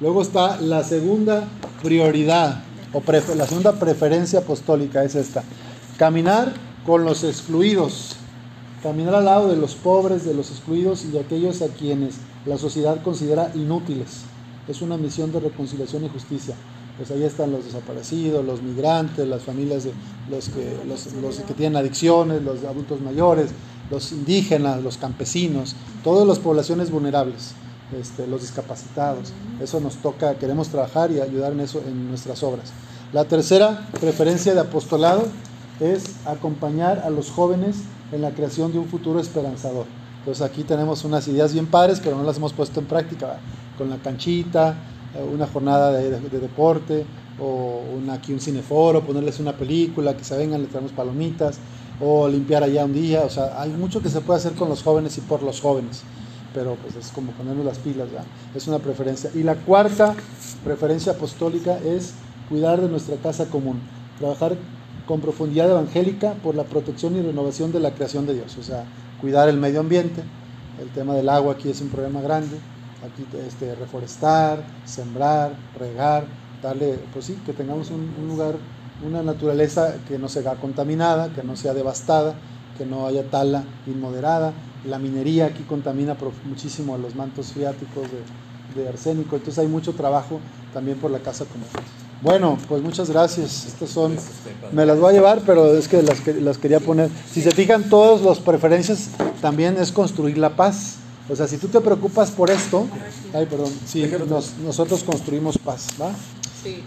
Luego está la segunda prioridad, o la segunda preferencia apostólica, es esta. Caminar con los excluidos, caminar al lado de los pobres, de los excluidos y de aquellos a quienes la sociedad considera inútiles. Es una misión de reconciliación y justicia. Pues ahí están los desaparecidos, los migrantes, las familias de los que, los, que tienen adicciones, los adultos mayores, los indígenas, los campesinos, todas las poblaciones vulnerables, este, los discapacitados. Eso nos toca, queremos trabajar y ayudar en eso en nuestras obras. La tercera preferencia de apostolado es acompañar a los jóvenes en la creación de un futuro esperanzador. Entonces aquí tenemos unas ideas bien padres, pero no las hemos puesto en práctica, con la canchita, una jornada de, de, deporte, o aquí un cineforo, ponerles una película, que se vengan, le traemos palomitas, o limpiar allá un día, o sea, hay mucho que se puede hacer con los jóvenes y por los jóvenes, pero pues es como ponernos las pilas, ¿verdad? es una preferencia. Y la cuarta preferencia apostólica es cuidar de nuestra casa común, trabajar con profundidad evangélica por la protección y renovación de la creación de Dios, o sea, cuidar el medio ambiente, el tema del agua aquí es un problema grande, aquí este, reforestar, sembrar, regar, darle, pues sí, que tengamos un, un lugar, una naturaleza que no sea contaminada, que no sea devastada, que no haya tala inmoderada, la minería aquí contamina muchísimo los mantos fiáticos de, de arsénico, entonces hay mucho trabajo también por la casa común. Bueno, pues muchas gracias. Estas son, me las voy a llevar, pero es que las, las quería poner. Si se fijan, todas las preferencias también es construir la paz. O sea, si tú te preocupas por esto, ay, perdón, sí, nos, nosotros construimos paz, ¿va? Sí.